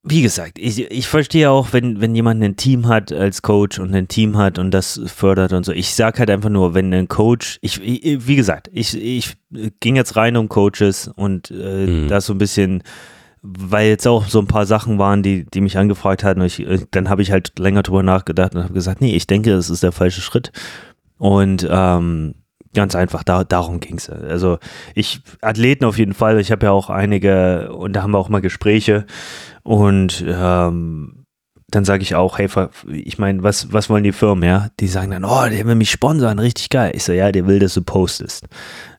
Wie gesagt, ich, ich verstehe auch, wenn, wenn jemand ein Team hat als Coach und ein Team hat und das fördert und so. Ich sage halt einfach nur, wenn ein Coach, ich, ich wie gesagt, ich, ich ging jetzt rein um Coaches und äh, mhm. da so ein bisschen weil jetzt auch so ein paar Sachen waren, die, die mich angefragt hatten. Ich, äh, dann habe ich halt länger drüber nachgedacht und habe gesagt, nee, ich denke, das ist der falsche Schritt. Und ähm, ganz einfach, da, darum ging es. Also ich, Athleten auf jeden Fall, ich habe ja auch einige und da haben wir auch mal Gespräche und ähm, dann sage ich auch, hey, ich meine, was, was wollen die Firmen, ja? Die sagen dann, oh, der will mich sponsern, richtig geil. Ich so, ja, der will, dass du postest.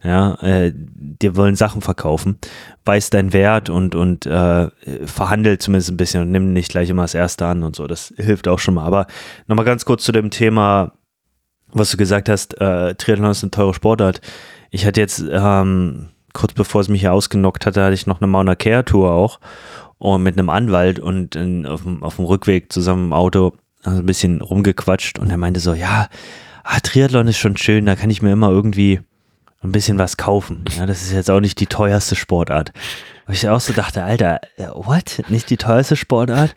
Ja, äh, die wollen Sachen verkaufen, weiß deinen Wert und, und äh, verhandelt zumindest ein bisschen und nimm nicht gleich immer das Erste an und so. Das hilft auch schon mal. Aber nochmal ganz kurz zu dem Thema, was du gesagt hast, äh, Triathlon ist eine teure Sportart. Ich hatte jetzt, ähm, kurz bevor es mich hier ausgenockt hatte, hatte ich noch eine Mauna Care Tour auch und mit einem Anwalt und in, auf, dem, auf dem Rückweg zusammen im Auto also ein bisschen rumgequatscht und er meinte so, ja, ah, Triathlon ist schon schön, da kann ich mir immer irgendwie ein bisschen was kaufen. Ja, das ist jetzt auch nicht die teuerste Sportart. Wo ich auch so dachte, Alter, äh, what? Nicht die teuerste Sportart?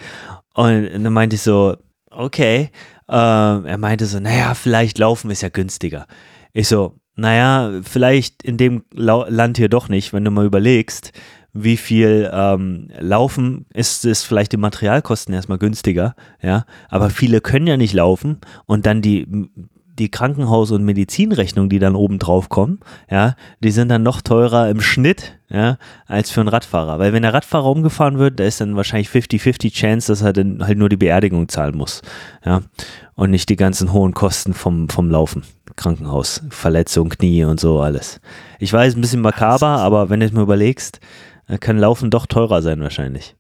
Und dann meinte ich so, okay. Äh, er meinte so, naja, vielleicht laufen ist ja günstiger. Ich so, naja, vielleicht in dem Land hier doch nicht, wenn du mal überlegst, wie viel ähm, laufen, ist es vielleicht die Materialkosten erstmal günstiger, ja, aber viele können ja nicht laufen und dann die die Krankenhaus- und Medizinrechnung, die dann oben drauf kommen, ja, die sind dann noch teurer im Schnitt, ja, als für einen Radfahrer. Weil wenn der Radfahrer umgefahren wird, da ist dann wahrscheinlich 50-50 Chance, dass er dann halt nur die Beerdigung zahlen muss, ja, und nicht die ganzen hohen Kosten vom, vom Laufen. Krankenhaus, Verletzung, Knie und so alles. Ich weiß, ein bisschen makaber, aber wenn du es mir überlegst, kann Laufen doch teurer sein wahrscheinlich.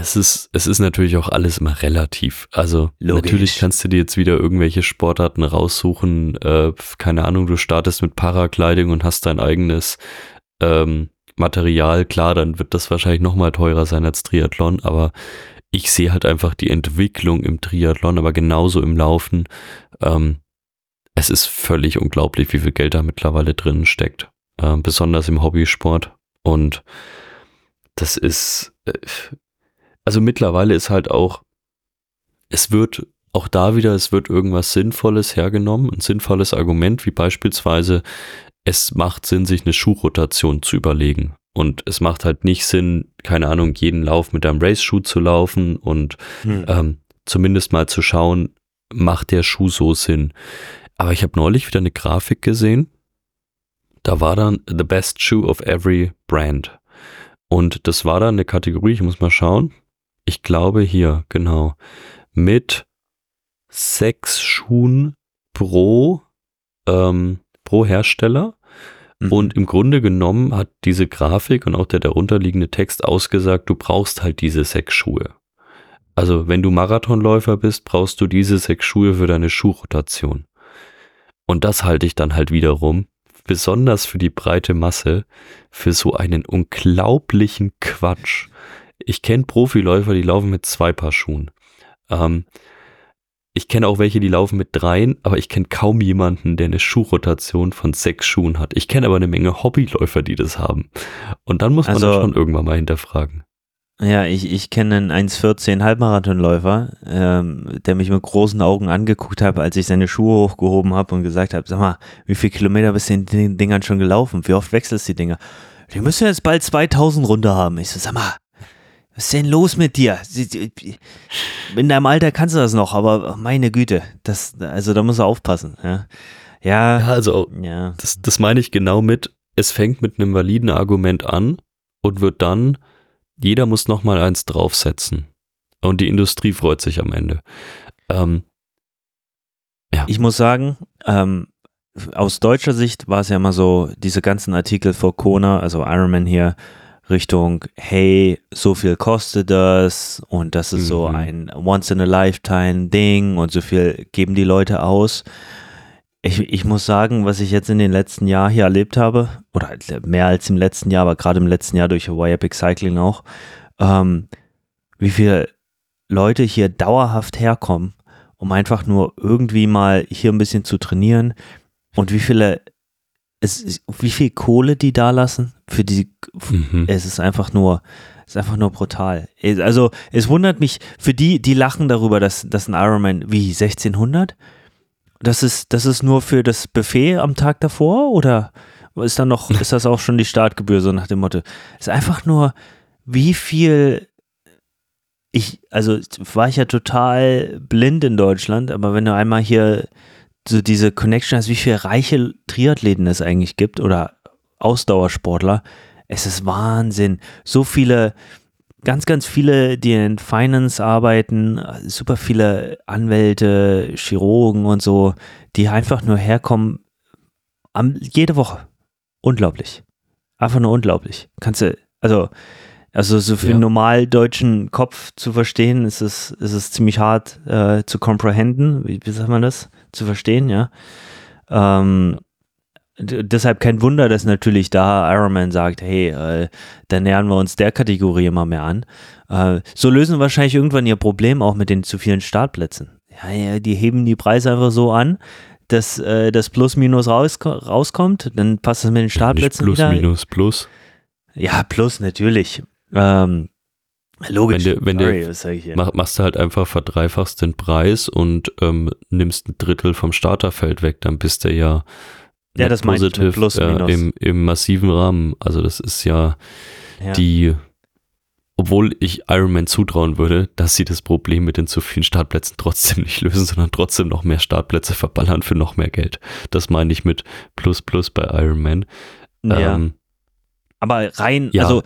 Es ist, es ist natürlich auch alles immer relativ. Also Logisch. natürlich kannst du dir jetzt wieder irgendwelche Sportarten raussuchen. Äh, keine Ahnung, du startest mit Paragliding und hast dein eigenes ähm, Material. Klar, dann wird das wahrscheinlich nochmal teurer sein als Triathlon, aber ich sehe halt einfach die Entwicklung im Triathlon, aber genauso im Laufen. Ähm, es ist völlig unglaublich, wie viel Geld da mittlerweile drin steckt. Äh, besonders im Hobbysport. Und das ist, äh, also mittlerweile ist halt auch, es wird auch da wieder, es wird irgendwas Sinnvolles hergenommen, ein sinnvolles Argument, wie beispielsweise, es macht Sinn, sich eine Schuhrotation zu überlegen. Und es macht halt nicht Sinn, keine Ahnung, jeden Lauf mit einem Race-Schuh zu laufen und hm. ähm, zumindest mal zu schauen, macht der Schuh so Sinn. Aber ich habe neulich wieder eine Grafik gesehen, da war dann The Best Shoe of Every Brand. Und das war dann eine Kategorie, ich muss mal schauen. Ich glaube hier, genau. Mit sechs Schuhen pro, ähm, pro Hersteller. Mhm. Und im Grunde genommen hat diese Grafik und auch der darunterliegende Text ausgesagt, du brauchst halt diese sechs Schuhe. Also wenn du Marathonläufer bist, brauchst du diese sechs Schuhe für deine Schuhrotation. Und das halte ich dann halt wiederum besonders für die breite Masse für so einen unglaublichen Quatsch. Ich kenne Profiläufer, die laufen mit zwei Paar Schuhen. Ähm, ich kenne auch welche, die laufen mit dreien, aber ich kenne kaum jemanden, der eine Schuhrotation von sechs Schuhen hat. Ich kenne aber eine Menge Hobbyläufer, die das haben. Und dann muss man also, das schon irgendwann mal hinterfragen. Ja, ich, ich kenne einen 1,14 Halbmarathonläufer, ähm, der mich mit großen Augen angeguckt hat, als ich seine Schuhe hochgehoben habe und gesagt habe, sag mal, wie viele Kilometer bist du in den Dingern schon gelaufen? Wie oft wechselst du die Dinger? Die müssen jetzt bald 2000 runter haben. Ich so, sag mal, was ist denn los mit dir? In deinem Alter kannst du das noch, aber meine Güte, das, also da musst du aufpassen. Ja, ja, ja also ja. Das, das meine ich genau mit, es fängt mit einem validen Argument an und wird dann jeder muss noch mal eins draufsetzen. Und die Industrie freut sich am Ende. Ähm, ja. Ich muss sagen, ähm, aus deutscher Sicht war es ja immer so, diese ganzen Artikel vor Kona, also Ironman hier, Richtung, hey, so viel kostet das und das ist mhm. so ein Once-in-a-Lifetime-Ding und so viel geben die Leute aus ich, ich muss sagen, was ich jetzt in den letzten Jahren hier erlebt habe, oder mehr als im letzten Jahr, aber gerade im letzten Jahr durch Hawaii Epic Cycling auch, ähm, wie viele Leute hier dauerhaft herkommen um einfach nur irgendwie mal hier ein bisschen zu trainieren. Und wie viele, es, wie viel Kohle die da lassen für die, mhm. es ist einfach nur, es ist einfach nur brutal. Also es wundert mich, für die, die lachen darüber, dass, dass ein Ironman wie 1600, das ist, das ist nur für das Buffet am Tag davor oder ist dann noch, ist das auch schon die Startgebühr, so nach dem Motto? Es ist einfach nur, wie viel ich, also war ich ja total blind in Deutschland, aber wenn du einmal hier so diese Connection hast, wie viele reiche Triathleten es eigentlich gibt oder Ausdauersportler, es ist Wahnsinn. So viele, ganz, ganz viele, die in Finance arbeiten, super viele Anwälte, Chirurgen und so, die einfach nur herkommen, am, jede Woche. Unglaublich. Einfach nur unglaublich. Kannst du, also, also so für ja. einen normaldeutschen Kopf zu verstehen, ist es, ist es ziemlich hart äh, zu comprehenden, wie, wie sagt man das? Zu verstehen, ja. Ähm, deshalb kein Wunder, dass natürlich da Ironman sagt, hey, äh, dann nähern wir uns der Kategorie immer mehr an. Äh, so lösen wahrscheinlich irgendwann ihr Problem auch mit den zu vielen Startplätzen. Ja, ja die heben die Preise einfach so an, dass äh, das Plus-Minus raus, rauskommt, dann passt das mit den Startplätzen Nicht plus, wieder. Minus, plus. Ja, plus natürlich. Ähm, logisch. Wenn du, wenn Sorry, mach, machst du halt einfach verdreifachst den Preis und ähm, nimmst ein Drittel vom Starterfeld weg, dann bist du ja ja, das positiv plus, äh, im, im massiven Rahmen. Also das ist ja, ja, die, obwohl ich Ironman zutrauen würde, dass sie das Problem mit den zu vielen Startplätzen trotzdem nicht lösen, sondern trotzdem noch mehr Startplätze verballern für noch mehr Geld. Das meine ich mit Plus Plus bei Ironman. Ja. Ähm, aber rein, ja. also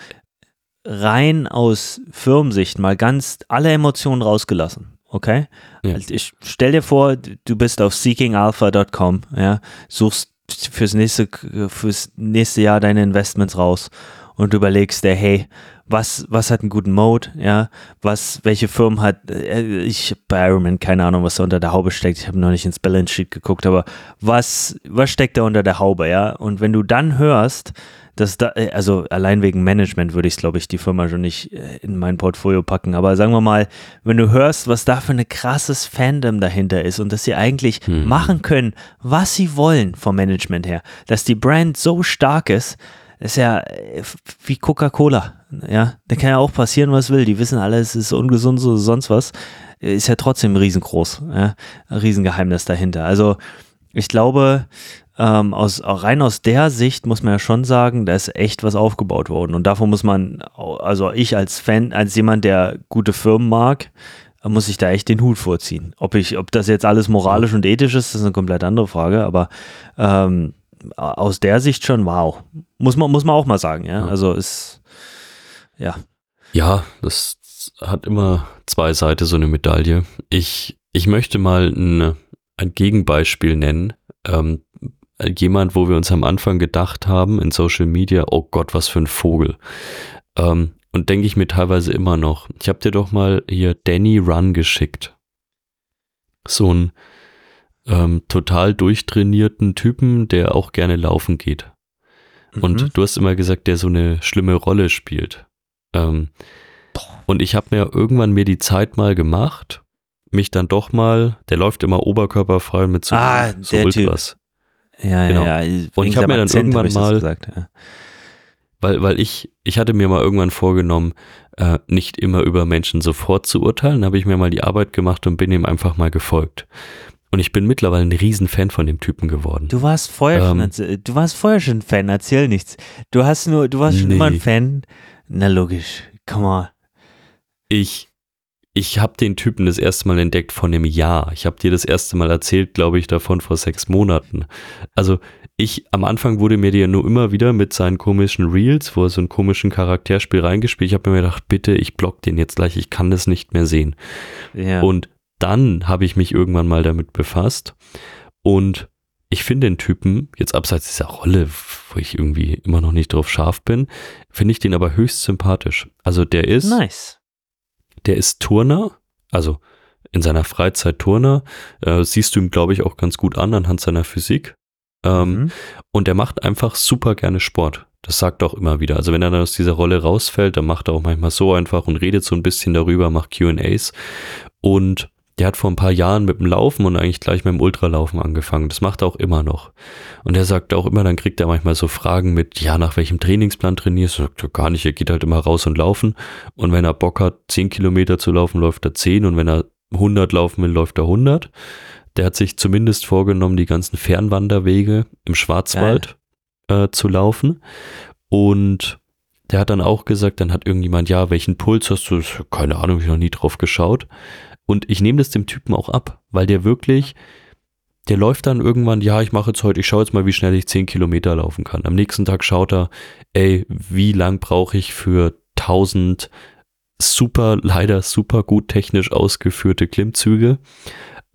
rein aus Firmensicht mal ganz alle Emotionen rausgelassen. Okay? Ja. Also ich stell dir vor, du bist auf seekingalpha.com, ja, suchst fürs nächste, fürs nächste Jahr deine Investments raus und überlegst dir, hey, was, was hat einen guten Mode, ja, was, welche Firmen hat, äh, ich bei Ironman, keine Ahnung, was da unter der Haube steckt, ich habe noch nicht ins Balance Sheet geguckt, aber was, was steckt da unter der Haube, ja, und wenn du dann hörst, dass da, äh, also allein wegen Management würde ich, glaube ich, die Firma schon nicht äh, in mein Portfolio packen. Aber sagen wir mal, wenn du hörst, was da für ein krasses Fandom dahinter ist und dass sie eigentlich hm. machen können, was sie wollen vom Management her, dass die Brand so stark ist, ist ja äh, wie Coca-Cola. Ja, da kann ja auch passieren, was will. Die wissen alle, es ist ungesund, so sonst was. Ist ja trotzdem riesengroß. Ja, ein Riesengeheimnis dahinter. Also, ich glaube, ähm, aus, rein aus der Sicht muss man ja schon sagen, da ist echt was aufgebaut worden. Und davon muss man, also ich als Fan, als jemand, der gute Firmen mag, muss ich da echt den Hut vorziehen. Ob ich, ob das jetzt alles moralisch und ethisch ist, das ist eine komplett andere Frage, aber ähm, aus der Sicht schon wow. Muss man, muss man auch mal sagen, ja. Also ist, ja. Ja, das hat immer zwei Seiten, so eine Medaille. Ich, ich möchte mal ein, ein Gegenbeispiel nennen. Ähm, jemand, wo wir uns am Anfang gedacht haben in Social Media, oh Gott, was für ein Vogel. Ähm, und denke ich mir teilweise immer noch. Ich habe dir doch mal hier Danny Run geschickt. So ein ähm, total durchtrainierten Typen, der auch gerne laufen geht. Mhm. Und du hast immer gesagt, der so eine schlimme Rolle spielt. Ähm, und ich habe mir irgendwann mir die Zeit mal gemacht, mich dann doch mal, der läuft immer oberkörperfrei mit so, ah, so Ultras. Typ. Ja, genau. ja, ja. Und ich habe mir dann Akzent irgendwann mal, gesagt, ja. weil, weil ich, ich hatte mir mal irgendwann vorgenommen, äh, nicht immer über Menschen sofort zu urteilen, habe ich mir mal die Arbeit gemacht und bin ihm einfach mal gefolgt. Und ich bin mittlerweile ein Riesenfan von dem Typen geworden. Du warst vorher ähm, schon, du warst vorher schon Fan, erzähl nichts. Du hast nur, du warst schon nee. immer ein Fan. Na logisch, come on. Ich, ich habe den Typen das erste Mal entdeckt vor einem Jahr. Ich habe dir das erste Mal erzählt, glaube ich, davon vor sechs Monaten. Also ich, am Anfang wurde mir der nur immer wieder mit seinen komischen Reels, wo er so einen komischen Charakterspiel reingespielt. Ich habe mir gedacht, bitte, ich block den jetzt gleich, ich kann das nicht mehr sehen. Ja. Und dann habe ich mich irgendwann mal damit befasst und ich finde den Typen, jetzt abseits dieser Rolle, wo ich irgendwie immer noch nicht drauf scharf bin, finde ich den aber höchst sympathisch. Also der ist nice der ist Turner, also in seiner Freizeit Turner. Äh, siehst du ihm, glaube ich, auch ganz gut an anhand seiner Physik. Ähm, mhm. Und er macht einfach super gerne Sport. Das sagt er auch immer wieder. Also wenn er dann aus dieser Rolle rausfällt, dann macht er auch manchmal so einfach und redet so ein bisschen darüber, macht QAs. Und der hat vor ein paar Jahren mit dem Laufen und eigentlich gleich mit dem Ultralaufen angefangen. Das macht er auch immer noch. Und er sagt auch immer, dann kriegt er manchmal so Fragen mit, ja, nach welchem Trainingsplan trainierst du? Sagt er gar nicht, er geht halt immer raus und laufen. Und wenn er Bock hat, 10 Kilometer zu laufen, läuft er 10. Und wenn er 100 laufen will, läuft er 100. Der hat sich zumindest vorgenommen, die ganzen Fernwanderwege im Schwarzwald äh, zu laufen. Und der hat dann auch gesagt, dann hat irgendjemand, ja, welchen Puls hast du? Keine Ahnung, ich noch nie drauf geschaut. Und ich nehme das dem Typen auch ab, weil der wirklich, der läuft dann irgendwann, ja, ich mache jetzt heute, ich schaue jetzt mal, wie schnell ich 10 Kilometer laufen kann. Am nächsten Tag schaut er, ey, wie lang brauche ich für 1000 super, leider super gut technisch ausgeführte Klimmzüge.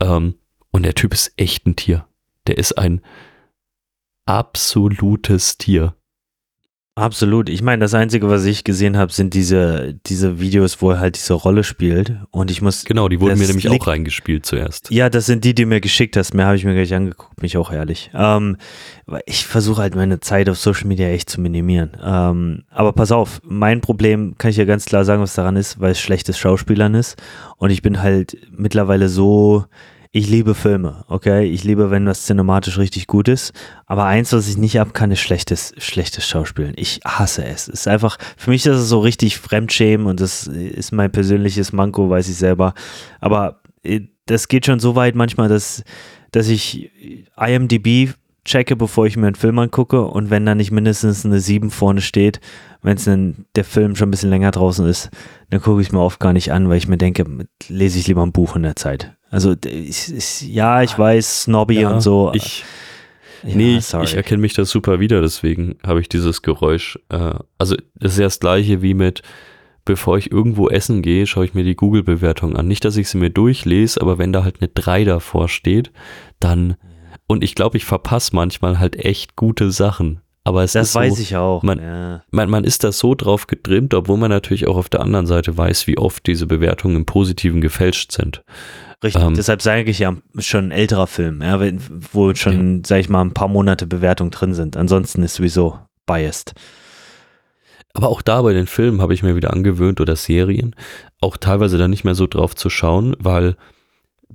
Ähm, und der Typ ist echt ein Tier. Der ist ein absolutes Tier. Absolut. Ich meine, das Einzige, was ich gesehen habe, sind diese, diese Videos, wo er halt diese Rolle spielt. Und ich muss. Genau, die wurden mir nämlich auch reingespielt zuerst. Ja, das sind die, die du mir geschickt hast. Mehr habe ich mir gar nicht angeguckt, bin ich auch ehrlich. Ähm, ich versuche halt meine Zeit auf Social Media echt zu minimieren. Ähm, aber pass auf, mein Problem kann ich ja ganz klar sagen, was daran ist, weil es schlechtes Schauspielern ist. Und ich bin halt mittlerweile so ich liebe Filme, okay? Ich liebe, wenn das cinematisch richtig gut ist. Aber eins, was ich nicht ab kann, ist schlechtes, schlechtes Schauspielen. Ich hasse es. Es ist einfach, für mich ist es so richtig Fremdschämen und das ist mein persönliches Manko, weiß ich selber. Aber äh, das geht schon so weit manchmal, dass, dass ich IMDb checke, bevor ich mir einen Film angucke und wenn da nicht mindestens eine 7 vorne steht, wenn der Film schon ein bisschen länger draußen ist, dann gucke ich es mir oft gar nicht an, weil ich mir denke, lese ich lieber ein Buch in der Zeit. Also ich, ich, ja, ich weiß, Snobby ja, und so. Ich, ja, nee, sorry. ich erkenne mich da super wieder, deswegen habe ich dieses Geräusch. Äh, also das ist ja das gleiche wie mit, bevor ich irgendwo essen gehe, schaue ich mir die Google-Bewertung an. Nicht, dass ich sie mir durchlese, aber wenn da halt eine 3 davor steht, dann und ich glaube, ich verpasse manchmal halt echt gute Sachen. Aber es das ist weiß so, ich auch. Man, ja. man, man ist da so drauf getrimmt, obwohl man natürlich auch auf der anderen Seite weiß, wie oft diese Bewertungen im Positiven gefälscht sind. Richtig, ähm, deshalb sage ich ja schon ein älterer Film, ja, wo schon, ja. sag ich mal, ein paar Monate Bewertung drin sind. Ansonsten ist sowieso biased. Aber auch da bei den Filmen habe ich mir wieder angewöhnt oder Serien, auch teilweise da nicht mehr so drauf zu schauen, weil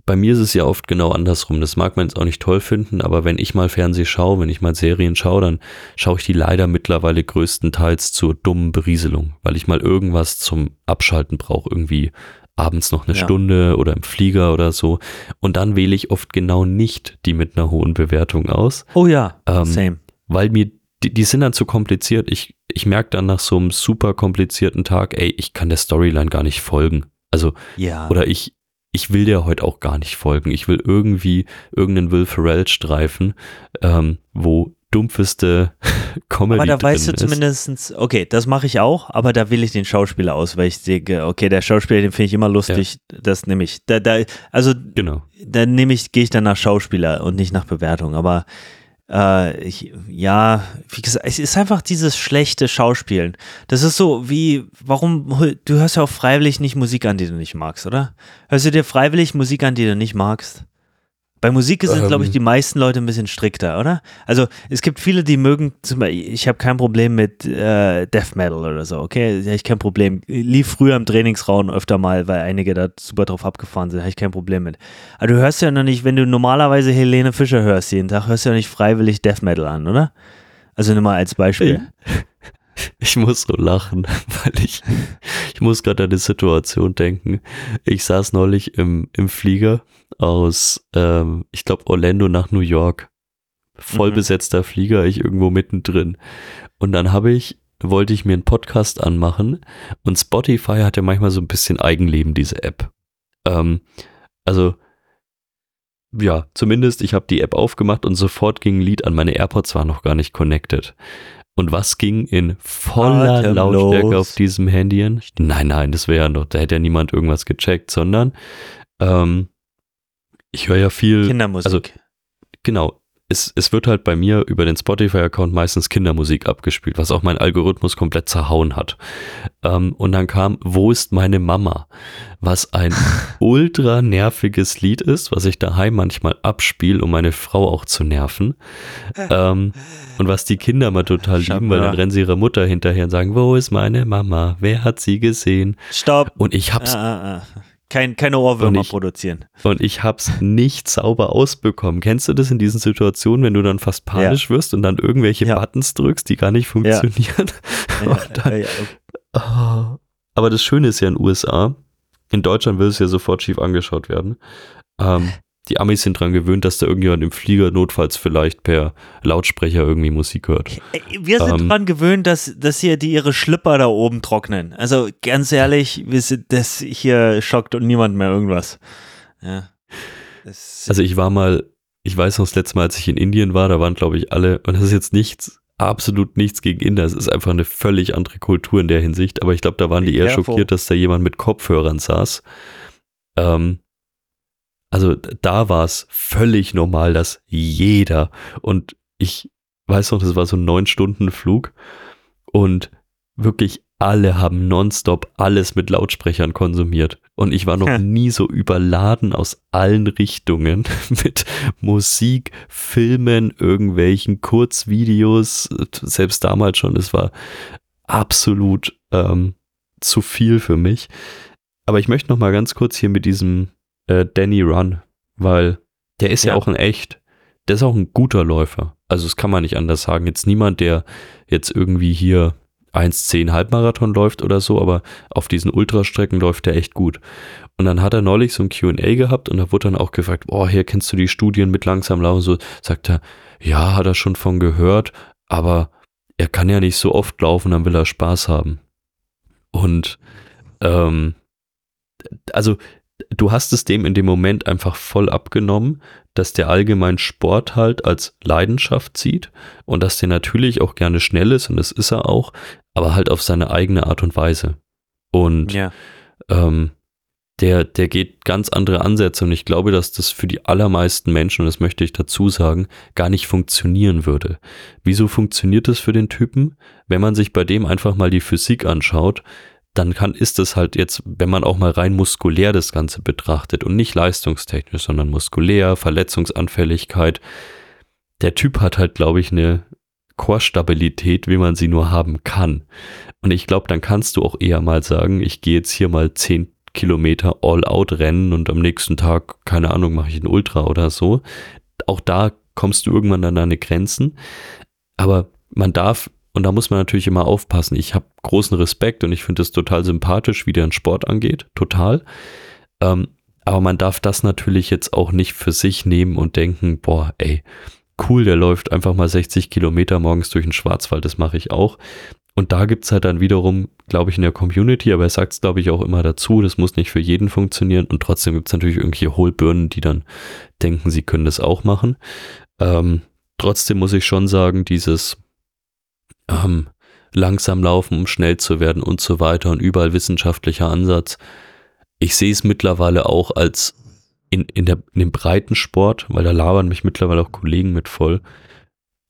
bei mir ist es ja oft genau andersrum. Das mag man jetzt auch nicht toll finden, aber wenn ich mal Fernseh schaue, wenn ich mal Serien schaue, dann schaue ich die leider mittlerweile größtenteils zur dummen Berieselung, weil ich mal irgendwas zum Abschalten brauche, irgendwie abends noch eine ja. Stunde oder im Flieger oder so. Und dann wähle ich oft genau nicht die mit einer hohen Bewertung aus. Oh ja, ähm, same. Weil mir die, die sind dann zu kompliziert. Ich, ich merke dann nach so einem super komplizierten Tag, ey, ich kann der Storyline gar nicht folgen. Also, ja. oder ich, ich will dir heute auch gar nicht folgen. Ich will irgendwie irgendeinen Will Ferrell streifen, ähm, wo dumpfeste Comedy Aber da weißt du zumindestens, okay, das mache ich auch, aber da will ich den Schauspieler aus, weil ich denke, okay, der Schauspieler, den finde ich immer lustig, ja. das nehme ich. Da, da, also, genau. da nehme ich, gehe ich dann nach Schauspieler und nicht nach Bewertung, aber äh, ich, ja, wie gesagt, es ist einfach dieses schlechte Schauspielen. Das ist so wie, warum, du hörst ja auch freiwillig nicht Musik an, die du nicht magst, oder? Hörst du dir freiwillig Musik an, die du nicht magst? Bei Musik sind, ähm. glaube ich, die meisten Leute ein bisschen strikter, oder? Also es gibt viele, die mögen, zum Beispiel, ich habe kein Problem mit äh, Death Metal oder so, okay? Habe ich kein Problem. Lief früher im Trainingsraum öfter mal, weil einige da super drauf abgefahren sind, habe ich kein Problem mit. Aber du hörst ja noch nicht, wenn du normalerweise Helene Fischer hörst jeden Tag, hörst du ja nicht freiwillig Death Metal an, oder? Also nur mal als Beispiel. Ich muss so lachen, weil ich, ich muss gerade an die Situation denken. Ich saß neulich im, im Flieger aus, ähm, ich glaube, Orlando nach New York. Vollbesetzter mhm. Flieger, ich irgendwo mittendrin. Und dann habe ich, wollte ich mir einen Podcast anmachen und Spotify hat ja manchmal so ein bisschen Eigenleben, diese App. Ähm, also, ja, zumindest ich habe die App aufgemacht und sofort ging ein Lied an. Meine AirPods waren noch gar nicht connected. Und was ging in voller Atemlos. Lautstärke auf diesem Handy an? Nein, nein, das wäre ja noch, da hätte ja niemand irgendwas gecheckt, sondern ähm, ich höre ja viel. Kindermusik. Also, genau. Es, es wird halt bei mir über den Spotify-Account meistens Kindermusik abgespielt, was auch mein Algorithmus komplett zerhauen hat. Ähm, und dann kam Wo ist meine Mama? Was ein ultra nerviges Lied ist, was ich daheim manchmal abspiele, um meine Frau auch zu nerven. Ähm, und was die Kinder mal total lieben, weil dann rennen sie ihrer Mutter hinterher und sagen, wo ist meine Mama? Wer hat sie gesehen? Stopp. Und ich hab's. Ah, ah, ah Kein, keine Ohrwürmer ich, produzieren. Und ich hab's nicht sauber ausbekommen. Kennst du das in diesen Situationen, wenn du dann fast panisch ja. wirst und dann irgendwelche ja. Buttons drückst, die gar nicht funktionieren? Ja. dann, oh. Aber das Schöne ist ja in den USA, in Deutschland will es ja sofort schief angeschaut werden. Ähm, die Amis sind dran gewöhnt, dass da irgendjemand im Flieger notfalls vielleicht per Lautsprecher irgendwie Musik hört. Wir sind ähm, dran gewöhnt, dass, dass hier die ihre Schlipper da oben trocknen. Also ganz ehrlich, wir sind, das hier schockt und niemand mehr irgendwas. Ja. also ich war mal, ich weiß noch das letzte Mal, als ich in Indien war, da waren glaube ich alle, und das ist jetzt nichts, absolut nichts gegen Inder, es ist einfach eine völlig andere Kultur in der Hinsicht, aber ich glaube, da waren die eher schockiert, dass da jemand mit Kopfhörern saß. Ähm, also da war es völlig normal, dass jeder und ich weiß noch, das war so ein neun Stunden Flug und wirklich alle haben nonstop alles mit Lautsprechern konsumiert. Und ich war noch nie so überladen aus allen Richtungen mit Musik, Filmen, irgendwelchen Kurzvideos. Selbst damals schon, es war absolut ähm, zu viel für mich. Aber ich möchte noch mal ganz kurz hier mit diesem äh, Danny Run, weil der ist ja. ja auch ein echt, der ist auch ein guter Läufer. Also das kann man nicht anders sagen. Jetzt niemand, der jetzt irgendwie hier 1,10 Halbmarathon läuft oder so, aber auf diesen Ultrastrecken läuft der echt gut. Und dann hat er neulich so ein QA gehabt und da wurde dann auch gefragt, boah, hier kennst du die Studien mit langsam laufen? So sagt er, ja, hat er schon von gehört, aber er kann ja nicht so oft laufen, dann will er Spaß haben. Und ähm, also du hast es dem in dem Moment einfach voll abgenommen, dass der allgemein Sport halt als Leidenschaft sieht und dass der natürlich auch gerne schnell ist und das ist er auch, aber halt auf seine eigene Art und Weise. Und ja. ähm, der, der geht ganz andere Ansätze und ich glaube, dass das für die allermeisten Menschen, und das möchte ich dazu sagen, gar nicht funktionieren würde. Wieso funktioniert das für den Typen? Wenn man sich bei dem einfach mal die Physik anschaut, dann kann, ist es halt jetzt, wenn man auch mal rein muskulär das Ganze betrachtet und nicht leistungstechnisch, sondern muskulär, Verletzungsanfälligkeit. Der Typ hat halt, glaube ich, eine Core-Stabilität, wie man sie nur haben kann. Und ich glaube, dann kannst du auch eher mal sagen, ich gehe jetzt hier mal 10 Kilometer All-Out rennen und am nächsten Tag, keine Ahnung, mache ich ein Ultra oder so. Auch da kommst du irgendwann an deine Grenzen. Aber man darf und da muss man natürlich immer aufpassen. Ich habe großen Respekt und ich finde es total sympathisch, wie der Sport angeht. Total. Ähm, aber man darf das natürlich jetzt auch nicht für sich nehmen und denken, boah, ey, cool, der läuft einfach mal 60 Kilometer morgens durch den Schwarzwald, das mache ich auch. Und da gibt es halt dann wiederum, glaube ich, in der Community, aber er sagt es, glaube ich, auch immer dazu, das muss nicht für jeden funktionieren. Und trotzdem gibt es natürlich irgendwelche Hohlbirnen, die dann denken, sie können das auch machen. Ähm, trotzdem muss ich schon sagen, dieses ähm, langsam laufen, um schnell zu werden und so weiter und überall wissenschaftlicher Ansatz. Ich sehe es mittlerweile auch als in, in, der, in dem breiten Sport, weil da labern mich mittlerweile auch Kollegen mit voll,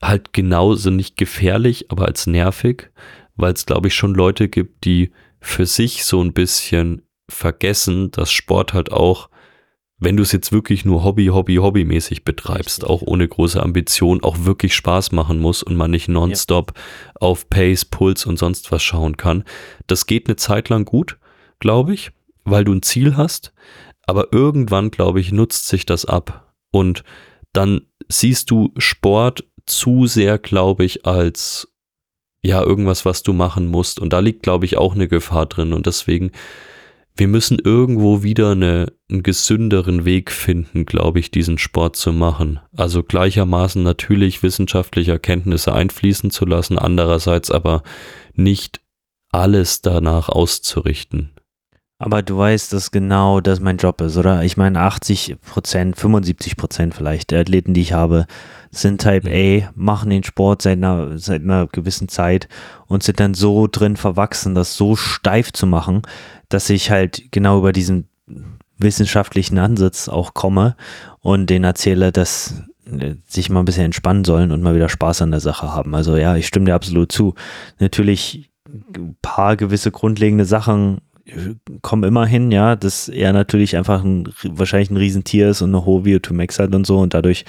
halt genauso nicht gefährlich, aber als nervig, weil es, glaube ich, schon Leute gibt, die für sich so ein bisschen vergessen, dass Sport halt auch wenn du es jetzt wirklich nur Hobby, Hobby, Hobbymäßig betreibst, auch ohne große Ambition, auch wirklich Spaß machen muss und man nicht nonstop ja. auf Pace, Puls und sonst was schauen kann. Das geht eine Zeit lang gut, glaube ich, weil du ein Ziel hast. Aber irgendwann, glaube ich, nutzt sich das ab. Und dann siehst du Sport zu sehr, glaube ich, als ja, irgendwas, was du machen musst. Und da liegt, glaube ich, auch eine Gefahr drin. Und deswegen wir müssen irgendwo wieder eine, einen gesünderen Weg finden, glaube ich, diesen Sport zu machen. Also gleichermaßen natürlich wissenschaftliche Erkenntnisse einfließen zu lassen, andererseits aber nicht alles danach auszurichten. Aber du weißt, dass genau das mein Job ist, oder? Ich meine, 80 Prozent, 75 Prozent vielleicht der Athleten, die ich habe, sind Type A, machen den Sport seit einer, seit einer gewissen Zeit und sind dann so drin verwachsen, das so steif zu machen, dass ich halt genau über diesen wissenschaftlichen Ansatz auch komme und denen erzähle, dass äh, sich mal ein bisschen entspannen sollen und mal wieder Spaß an der Sache haben. Also ja, ich stimme dir absolut zu. Natürlich ein paar gewisse grundlegende Sachen äh, kommen immer hin, ja, dass er natürlich einfach ein, wahrscheinlich ein Riesentier ist und eine hohe VO2 Max hat und so und dadurch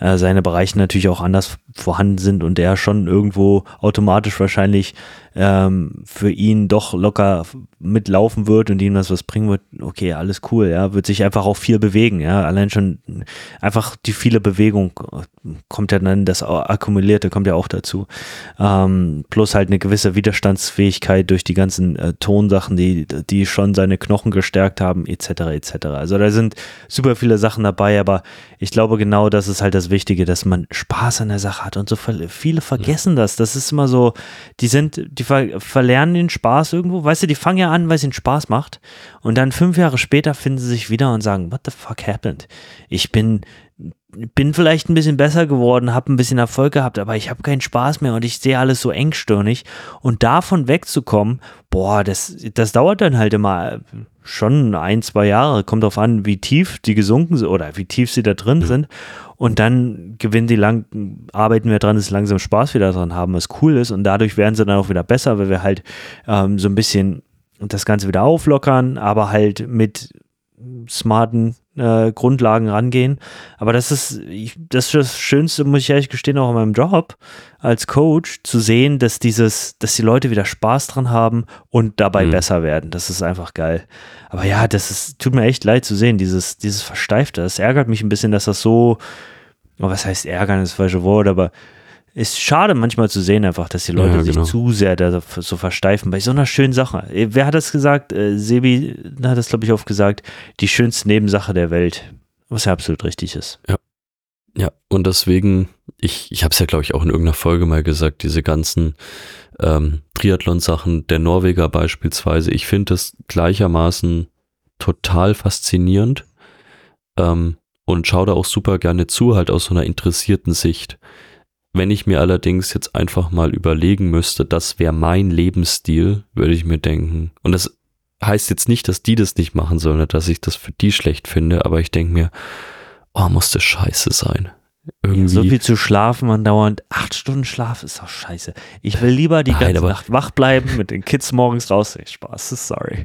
äh, seine Bereiche natürlich auch anders vorhanden sind und er schon irgendwo automatisch wahrscheinlich ähm, für ihn doch locker mitlaufen wird und ihm das was bringen wird, okay, alles cool, ja, wird sich einfach auch viel bewegen, ja, allein schon einfach die viele Bewegung kommt ja dann, das Akkumulierte kommt ja auch dazu, ähm, plus halt eine gewisse Widerstandsfähigkeit durch die ganzen äh, Tonsachen, die, die schon seine Knochen gestärkt haben, etc., etc. Also da sind super viele Sachen dabei, aber ich glaube genau, das ist halt das Wichtige, dass man Spaß an der Sache hat und so viele vergessen das, das ist immer so, die sind, die die ver verlernen den Spaß irgendwo. Weißt du, die fangen ja an, weil es ihnen Spaß macht. Und dann fünf Jahre später finden sie sich wieder und sagen, what the fuck happened? Ich bin, bin vielleicht ein bisschen besser geworden, habe ein bisschen Erfolg gehabt, aber ich habe keinen Spaß mehr und ich sehe alles so engstirnig. Und davon wegzukommen, boah, das, das dauert dann halt immer schon ein, zwei Jahre. Kommt darauf an, wie tief die gesunken sind oder wie tief sie da drin sind. Und dann gewinnen die lang, arbeiten wir dran, dass sie langsam Spaß wieder dran haben, was cool ist. Und dadurch werden sie dann auch wieder besser, weil wir halt ähm, so ein bisschen das Ganze wieder auflockern, aber halt mit smarten äh, Grundlagen rangehen. Aber das ist, ich, das ist das Schönste, muss ich ehrlich gestehen, auch in meinem Job als Coach, zu sehen, dass dieses, dass die Leute wieder Spaß dran haben und dabei mhm. besser werden. Das ist einfach geil. Aber ja, das ist, tut mir echt leid zu sehen, dieses, dieses Versteifte. Das ärgert mich ein bisschen, dass das so, oh, was heißt ärgern, ist das falsche Wort, aber ist schade manchmal zu sehen einfach, dass die Leute ja, genau. sich zu sehr da so versteifen bei so einer schönen Sache. Wer hat das gesagt? Äh, Sebi hat das, glaube ich, oft gesagt, die schönste Nebensache der Welt, was ja absolut richtig ist. Ja. Ja, und deswegen, ich, ich habe es ja, glaube ich, auch in irgendeiner Folge mal gesagt, diese ganzen ähm, Triathlon-Sachen, der Norweger beispielsweise, ich finde das gleichermaßen total faszinierend ähm, und schaue da auch super gerne zu, halt aus so einer interessierten Sicht. Wenn ich mir allerdings jetzt einfach mal überlegen müsste, das wäre mein Lebensstil, würde ich mir denken. Und das heißt jetzt nicht, dass die das nicht machen sollen, dass ich das für die schlecht finde, aber ich denke mir, oh, muss das scheiße sein. Irgendwie. Ja, so viel zu schlafen und dauernd acht Stunden Schlaf ist doch scheiße. Ich will lieber die Nein, ganze Nacht wach bleiben, mit den Kids morgens raus. Spaß, sorry.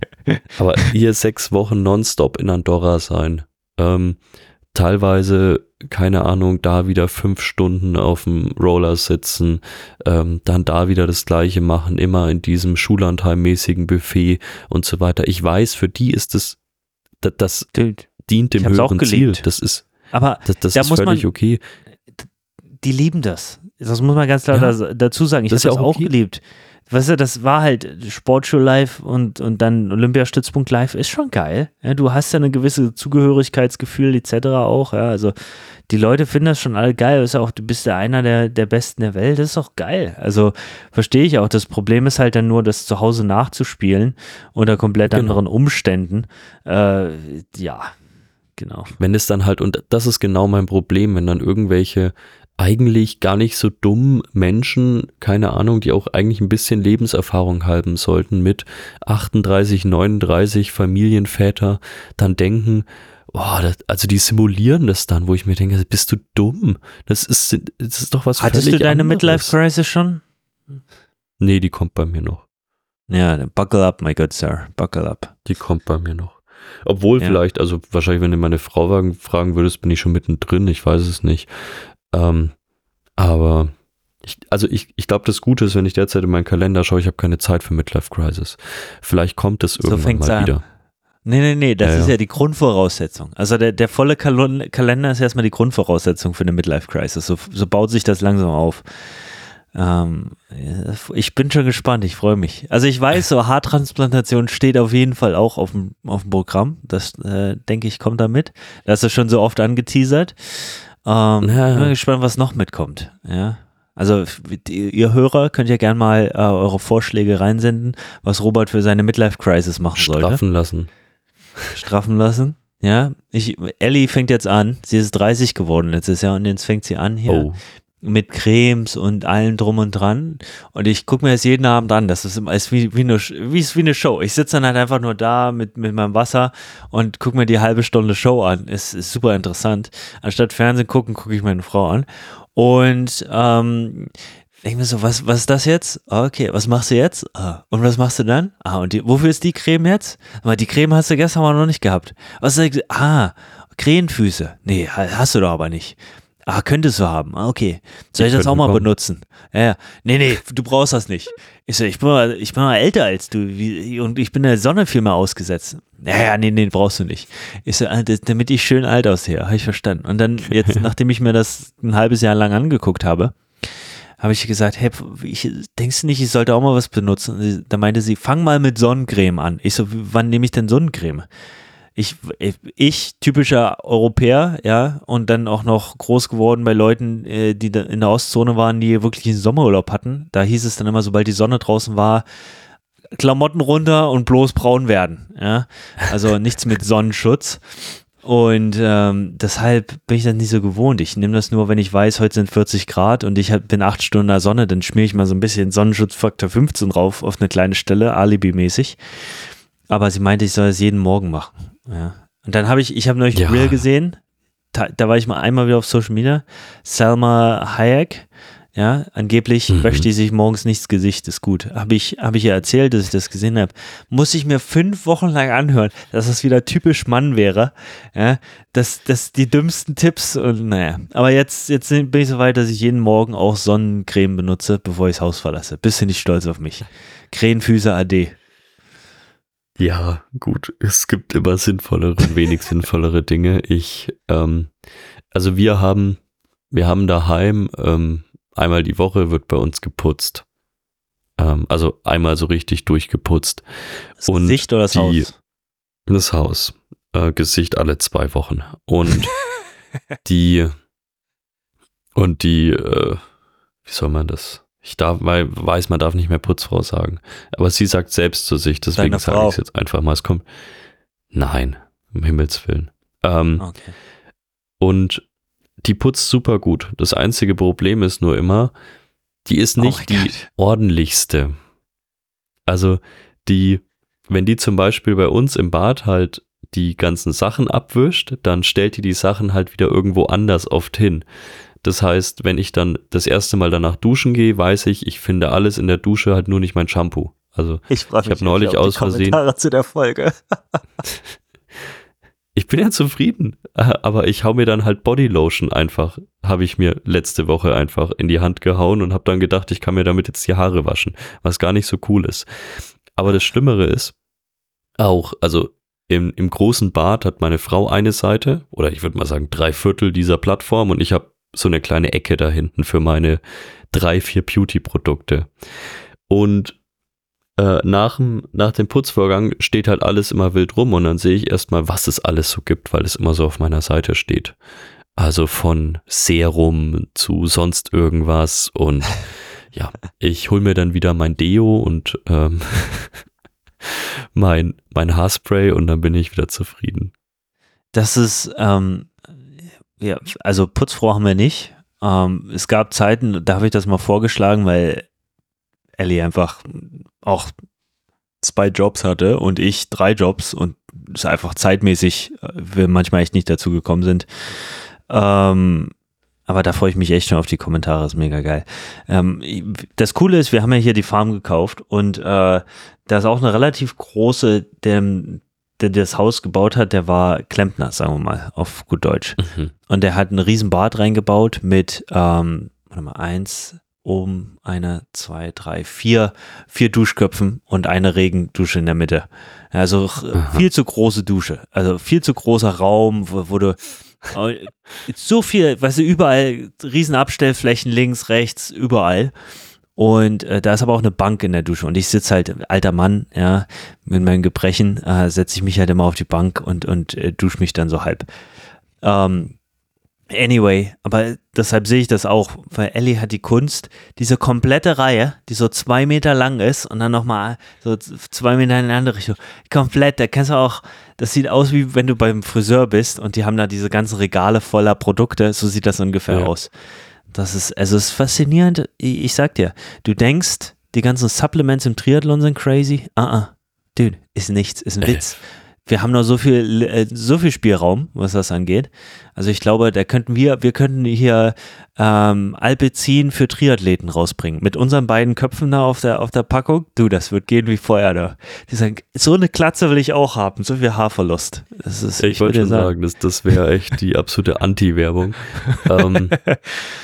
Aber hier sechs Wochen nonstop in Andorra sein. Ähm, teilweise, keine Ahnung, da wieder fünf Stunden auf dem Roller sitzen, ähm, dann da wieder das gleiche machen, immer in diesem Schullandheimmäßigen Buffet und so weiter. Ich weiß, für die ist es, das, das dient dem höheren Ziel. Das ist, aber das, das da ist völlig man, okay. Die lieben das. Das muss man ganz klar ja, dazu sagen. Ich habe das auch okay. geliebt weißt du, das war halt Sportshow live und, und dann Olympiastützpunkt live ist schon geil. Ja, du hast ja eine gewisse Zugehörigkeitsgefühl etc. auch. Ja, also die Leute finden das schon alle geil. ist ja auch, du bist ja einer der, der Besten der Welt. Das ist auch geil. Also verstehe ich auch. Das Problem ist halt dann nur, das zu Hause nachzuspielen unter komplett genau. anderen Umständen. Äh, ja, genau. Wenn es dann halt, und das ist genau mein Problem, wenn dann irgendwelche eigentlich gar nicht so dumm Menschen, keine Ahnung, die auch eigentlich ein bisschen Lebenserfahrung haben sollten mit 38, 39 Familienväter, dann denken, boah, das, also die simulieren das dann, wo ich mir denke, bist du dumm? Das ist, das ist doch was Hattest du deine Midlife-Crisis schon? Nee, die kommt bei mir noch. Ja, buckle up, my good sir, buckle up. Die kommt bei mir noch. Obwohl ja. vielleicht, also wahrscheinlich, wenn du meine Frau fragen würdest, bin ich schon mittendrin, ich weiß es nicht. Ähm, aber ich, also ich, ich glaube, das Gute ist, wenn ich derzeit in meinen Kalender schaue, ich habe keine Zeit für Midlife Crisis. Vielleicht kommt es irgendwann so mal wieder. An. Nee, nee, nee, das ja, ist ja. die Grundvoraussetzung. Also der, der volle Kal Kalender ist erstmal die Grundvoraussetzung für eine Midlife Crisis. So, so baut sich das langsam auf. Ähm, ich bin schon gespannt, ich freue mich. Also ich weiß, so Haartransplantation steht auf jeden Fall auch auf dem, auf dem Programm. Das äh, denke ich kommt da mit. Das ist schon so oft angeteasert. Ähm, ja. Bin gespannt, was noch mitkommt. Ja. Also ihr Hörer könnt ja gerne mal äh, eure Vorschläge reinsenden, was Robert für seine Midlife Crisis machen soll. Straffen lassen. Straffen lassen. Ja, ich, Ellie fängt jetzt an. Sie ist 30 geworden letztes Jahr und jetzt fängt sie an hier oh mit Cremes und allem drum und dran. Und ich gucke mir das jeden Abend an. Das ist, ist wie, wie, eine, wie, wie eine Show. Ich sitze dann halt einfach nur da mit, mit meinem Wasser und gucke mir die halbe Stunde Show an. Ist, ist super interessant. Anstatt Fernsehen gucken, gucke ich meine Frau an. Und ähm, denke mir so, was, was ist das jetzt? Okay, was machst du jetzt? Ah, und was machst du dann? Ah, und die, wofür ist die Creme jetzt? Aber die Creme hast du gestern mal noch nicht gehabt. Was du? Ah, Krähenfüße. Nee, hast du doch aber nicht Ah, könntest du haben. Ah, okay. Soll ich, Ich das auch mal kommen. benutzen? Ja, ja. Nee, nee, du brauchst das nicht. Ich so, ich bin mal, ich bin mal älter als du wie, und ich bin der Sonne viel mehr ausgesetzt. Ja, ja, nee, nee, brauchst du nicht. Ich so, ah, damit ich schön alt aussehe, habe ich verstanden. Und dann jetzt, nachdem ich mir das ein halbes Jahr lang angeguckt habe, habe ich gesagt, hey, ich, denkst du nicht, ich sollte auch mal was benutzen? Und Da meinte sie, fang mal mit Sonnencreme an. Ich so, wann nehme ich denn Sonnencreme? Ich, ich, typischer Europäer, ja, und dann auch noch groß geworden bei Leuten, äh, die in der Ostzone waren, die wirklich einen Sommerurlaub hatten. Da hieß es dann immer, sobald die Sonne draußen war, Klamotten runter und bloß braun werden, ja. Also nichts mit Sonnenschutz. Und ähm, deshalb bin ich das nicht so gewohnt. Ich nehme das nur, wenn ich weiß, heute sind 40 Grad und ich bin acht Stunden in der Sonne, dann schmiere ich mal so ein bisschen Sonnenschutzfaktor 15 drauf auf eine kleine Stelle, alibimäßig. Aber sie meinte, ich soll das jeden Morgen machen. Ja. Und dann habe ich, ich habe neulich Ja. ein Reel gesehen, da, da war ich mal einmal wieder auf Social Media, Selma Hayek, ja, angeblich Mhm. wäscht die sich morgens nicht das Gesicht, ist gut. Habe ich, hab ich ihr erzählt, dass ich das gesehen habe. Muss ich mir fünf Wochen lang anhören, dass das wieder typisch Mann wäre. Ja, dass das die dümmsten Tipps und naja. Aber jetzt, jetzt bin ich so weit, dass ich jeden Morgen auch Sonnencreme benutze, bevor ich das Haus verlasse. Bisschen nicht stolz auf mich. Krähenfüße AD. Ja, gut. Es gibt immer sinnvollere und wenig sinnvollere Dinge. Ich, ähm, also wir haben, wir haben daheim, ähm, einmal die Woche wird bei uns geputzt. Ähm, also einmal so richtig durchgeputzt. Das Und Gesicht oder das die- Haus? Das Haus. Äh, Gesicht alle zwei Wochen. Und die, und die, äh, wie soll man das? Ich darf, weil weiß, man darf nicht mehr Putzfrau sagen. Aber sie sagt selbst zu sich, deswegen sage ich es jetzt einfach mal. Es kommt. Nein, um Himmels Willen. Ähm, Okay. Und die putzt super gut. Das einzige Problem ist nur immer, die ist Oh nicht mein die Gott. ordentlichste. Also die, wenn die zum Beispiel bei uns im Bad halt die ganzen Sachen abwischt, dann stellt die die Sachen halt wieder irgendwo anders oft hin. Das heißt, wenn ich dann das erste Mal danach duschen gehe, weiß ich, ich finde alles in der Dusche halt nur nicht mein Shampoo. Also Ich Ich hab neulich aus Versehen- Kommentare zu der Folge. ich bin ja zufrieden, aber ich hau mir dann halt Bodylotion einfach, habe ich mir letzte Woche einfach in die Hand gehauen und habe dann gedacht, ich kann mir damit jetzt die Haare waschen, was gar nicht so cool ist. Aber das Schlimmere ist auch, also im, im großen Bad hat meine Frau eine Seite oder ich würde mal sagen drei Viertel dieser Plattform und ich habe so eine kleine Ecke da hinten für meine drei, vier Beauty-Produkte. Und äh, nach, dem, nach dem Putzvorgang steht halt alles immer wild rum und dann sehe ich erstmal, was es alles so gibt, weil es immer so auf meiner Seite steht. Also von Serum zu sonst irgendwas und ja, ich hole mir dann wieder mein Deo und ähm, mein, mein Haarspray und dann bin ich wieder zufrieden. Das ist, ähm, ja, also Putzfrau haben wir nicht. Ähm, es gab Zeiten, da habe ich das mal vorgeschlagen, weil Ellie einfach auch zwei Jobs hatte und ich drei Jobs und es einfach zeitmäßig äh, wir manchmal echt nicht dazu gekommen sind. Ähm, aber da freue ich mich echt schon auf die Kommentare, ist mega geil. Ähm, das Coole ist, wir haben ja hier die Farm gekauft und äh, da ist auch eine relativ große, der, der das Haus gebaut hat, der war Klempner, sagen wir mal, auf gut Deutsch. Mhm. Und der hat ein riesen Bad reingebaut mit, ähm, warte mal, eins, oben, eine, zwei, drei, vier, vier Duschköpfen und eine Regendusche in der Mitte. Also Aha. viel zu große Dusche. Also viel zu großer Raum, wo, wo du äh, so viel, weißt du, überall riesen Abstellflächen links, rechts, überall. Und äh, da ist aber auch eine Bank in der Dusche. Und ich sitze halt, alter Mann, ja, mit meinen Gebrechen, äh, setze ich mich halt immer auf die Bank und, und äh, dusche mich dann so halb. Ähm, anyway, aber deshalb sehe ich das auch, weil Ellie hat die Kunst, diese komplette Reihe, die so zwei Meter lang ist und dann nochmal so zwei Meter in eine andere Richtung, komplett, da kennst du auch, das sieht aus wie wenn du beim Friseur bist und die haben da diese ganzen Regale voller Produkte, so sieht das ungefähr Ja. aus. Das ist, also es ist faszinierend, ich, ich sag dir, du denkst, die ganzen Supplements im Triathlon sind crazy, ah, ah, dude, ist nichts, ist ein. Witz. Wir haben noch so viel, äh, so viel Spielraum, was das angeht. Also ich glaube, da könnten wir, wir könnten hier ähm, Alpezin für Triathleten rausbringen. Mit unseren beiden Köpfen da auf der, auf der Packung. Du, das wird gehen wie Feuer da. Die sagen, so eine Klatze will ich auch haben, so viel Haarverlust. Das ist, ich, ich wollte schon sagen, sagen das, das wäre echt die absolute Anti-Werbung. ähm,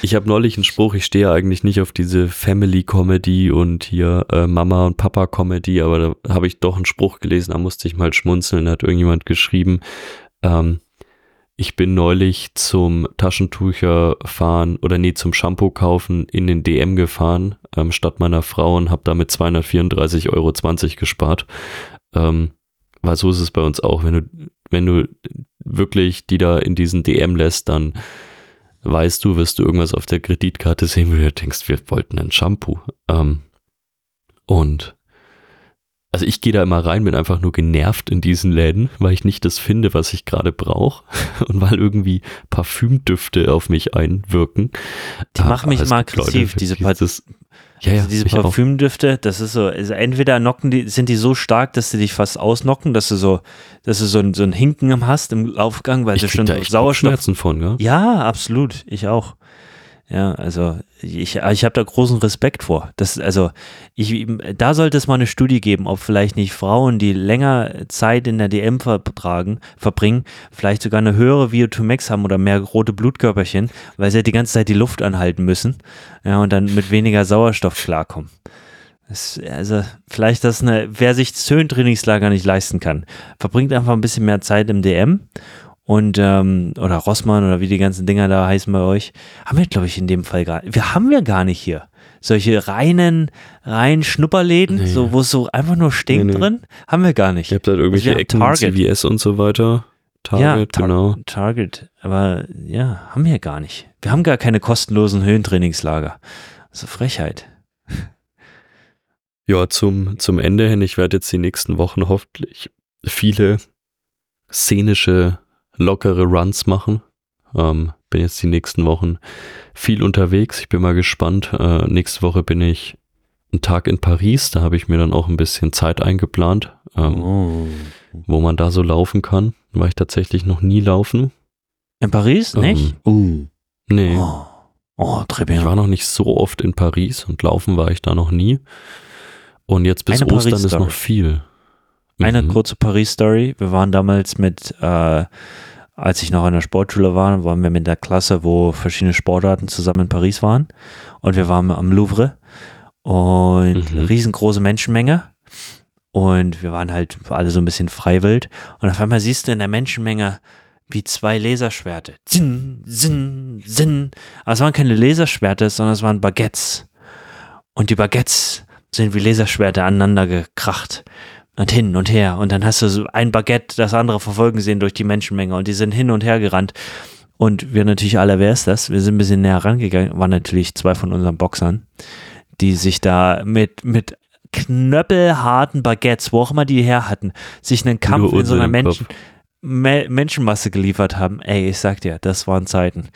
ich habe neulich einen Spruch, ich stehe eigentlich nicht auf diese Family-Comedy und hier äh, Mama- und Papa-Comedy, aber da habe ich doch einen Spruch gelesen, da musste ich mal schmunzeln, da hat irgendjemand geschrieben, ähm, ich bin neulich zum Taschentücher fahren oder nee, zum Shampoo kaufen in den DM gefahren, ähm, statt meiner Frau und habe damit 234,20 Euro gespart. Ähm, weil so ist es bei uns auch. Wenn du, wenn du wirklich die da in diesen DM lässt, dann weißt du, wirst du irgendwas auf der Kreditkarte sehen, wo du denkst, wir wollten ein Shampoo. Ähm, und also ich gehe da immer rein, bin einfach nur genervt in diesen Läden, weil ich nicht das finde, was ich gerade brauche und weil irgendwie Parfümdüfte auf mich einwirken. Die ah, machen mich immer aggressiv, diese, pa das, ja, ja, also diese Parfümdüfte, das ist so, also entweder knocken die, sind die so stark, dass sie dich fast ausnocken, dass du so, dass du so ein, so ein Hinken hast im Aufgang, weil ich du schon da Sauerstoff. von, ja? Ja, absolut, ich auch. Ja, also ich, ich habe da großen Respekt vor. Das, also ich, da sollte es mal eine Studie geben, ob vielleicht nicht Frauen, die länger Zeit in der DM vertragen, verbringen, vielleicht sogar eine höhere VO2max haben oder mehr rote Blutkörperchen, weil sie halt die ganze Zeit die Luft anhalten müssen ja, und dann mit weniger Sauerstoff klarkommen. Das, also vielleicht das eine, wer sich das Höhentrainingslager nicht leisten kann, verbringt einfach ein bisschen mehr Zeit im DM und ähm, oder Rossmann oder wie die ganzen Dinger da heißen bei euch, haben wir, glaube ich, in dem Fall gar Wir haben wir gar nicht hier. Solche reinen, reinen Schnupperläden, nee. so, wo es so einfach nur stinkt nee, nee. drin, haben wir gar nicht. Ihr habt halt irgendwelche also Ecken, Target. CVS und so weiter. Target, ja, tar genau. Target, aber ja, haben wir gar nicht. Wir haben gar keine kostenlosen Höhentrainingslager. Also Frechheit. Ja, zum, zum Ende hin, ich werde jetzt die nächsten Wochen hoffentlich viele szenische lockere Runs machen. Ähm, bin jetzt die nächsten Wochen viel unterwegs. Ich bin mal gespannt. Äh, nächste Woche bin ich einen Tag in Paris. Da habe ich mir dann auch ein bisschen Zeit eingeplant, ähm, oh. wo man da so laufen kann. War ich tatsächlich noch nie laufen. In Paris? Ähm, nicht? Uh. Nee. Oh. Oh, ich war noch nicht so oft in Paris und laufen war ich da noch nie. Und jetzt bis Eine Ostern ist noch viel. Eine mhm. kurze Paris-Story. Wir waren damals mit, äh, als ich noch an der Sportschule war, waren wir mit der Klasse, wo verschiedene Sportarten zusammen in Paris waren. Und wir waren am Louvre und mhm. riesengroße Menschenmenge. Und wir waren halt alle so ein bisschen freiwild. Und auf einmal siehst du in der Menschenmenge wie zwei Laserschwerte. Zinn, zinn, zinn. Aber es waren keine Laserschwerte, sondern es waren Baguettes. Und die Baguettes sind wie Laserschwerte aneinander gekracht und hin und her. Und dann hast du so ein Baguette das andere verfolgen sehen durch die Menschenmenge und die sind hin und her gerannt. Und wir natürlich alle, wer ist das? Wir sind ein bisschen näher rangegangen, waren natürlich zwei von unseren Boxern, die sich da mit, mit knöppelharten Baguettes, wo auch immer die her hatten, sich einen Kampf in so einer Menschen, Me Menschenmasse geliefert haben. Ey, ich sag dir, das waren Zeiten.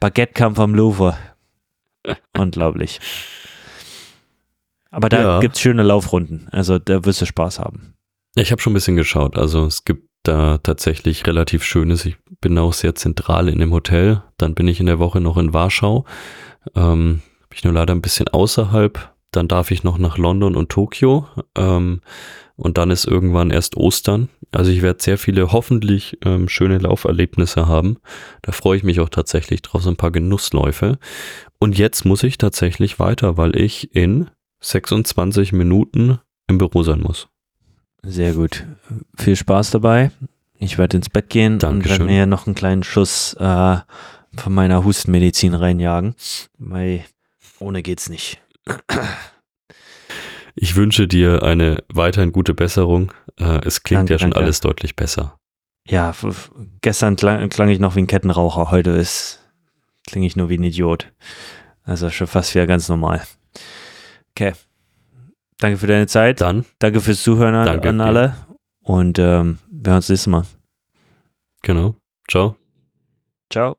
Baguette-Kampf am Louvre. Unglaublich. Aber da ja. gibt es schöne Laufrunden. Also da wirst du Spaß haben. Ich habe schon ein bisschen geschaut. Also es gibt da tatsächlich relativ schönes. Ich bin auch sehr zentral in dem Hotel. Dann bin ich in der Woche noch in Warschau. Ähm, bin ich nur leider ein bisschen außerhalb. Dann darf ich noch nach London und Tokio. Ähm, und dann ist irgendwann erst Ostern. Also ich werde sehr viele hoffentlich ähm, schöne Lauferlebnisse haben. Da freue ich mich auch tatsächlich drauf, so ein paar Genussläufe. Und jetzt muss ich tatsächlich weiter, weil ich in 26 Minuten im Büro sein muss. Sehr gut. Viel Spaß dabei. Ich werde ins Bett gehen Dankeschön. und werde mir noch einen kleinen Schuss äh, von meiner Hustenmedizin reinjagen, weil ohne geht's nicht. Ich wünsche dir eine weiterhin gute Besserung. Äh, es klingt danke, ja schon danke. alles deutlich besser. Ja, gestern klang, klang, ich noch wie ein Kettenraucher, heute ist klinge ich nur wie ein Idiot. Also schon fast wieder ganz normal. Okay. Danke für deine Zeit. Dann. Danke fürs Zuhören an, Danke an alle. Und ähm, wir hören uns nächstes Mal. Genau. Ciao. Ciao.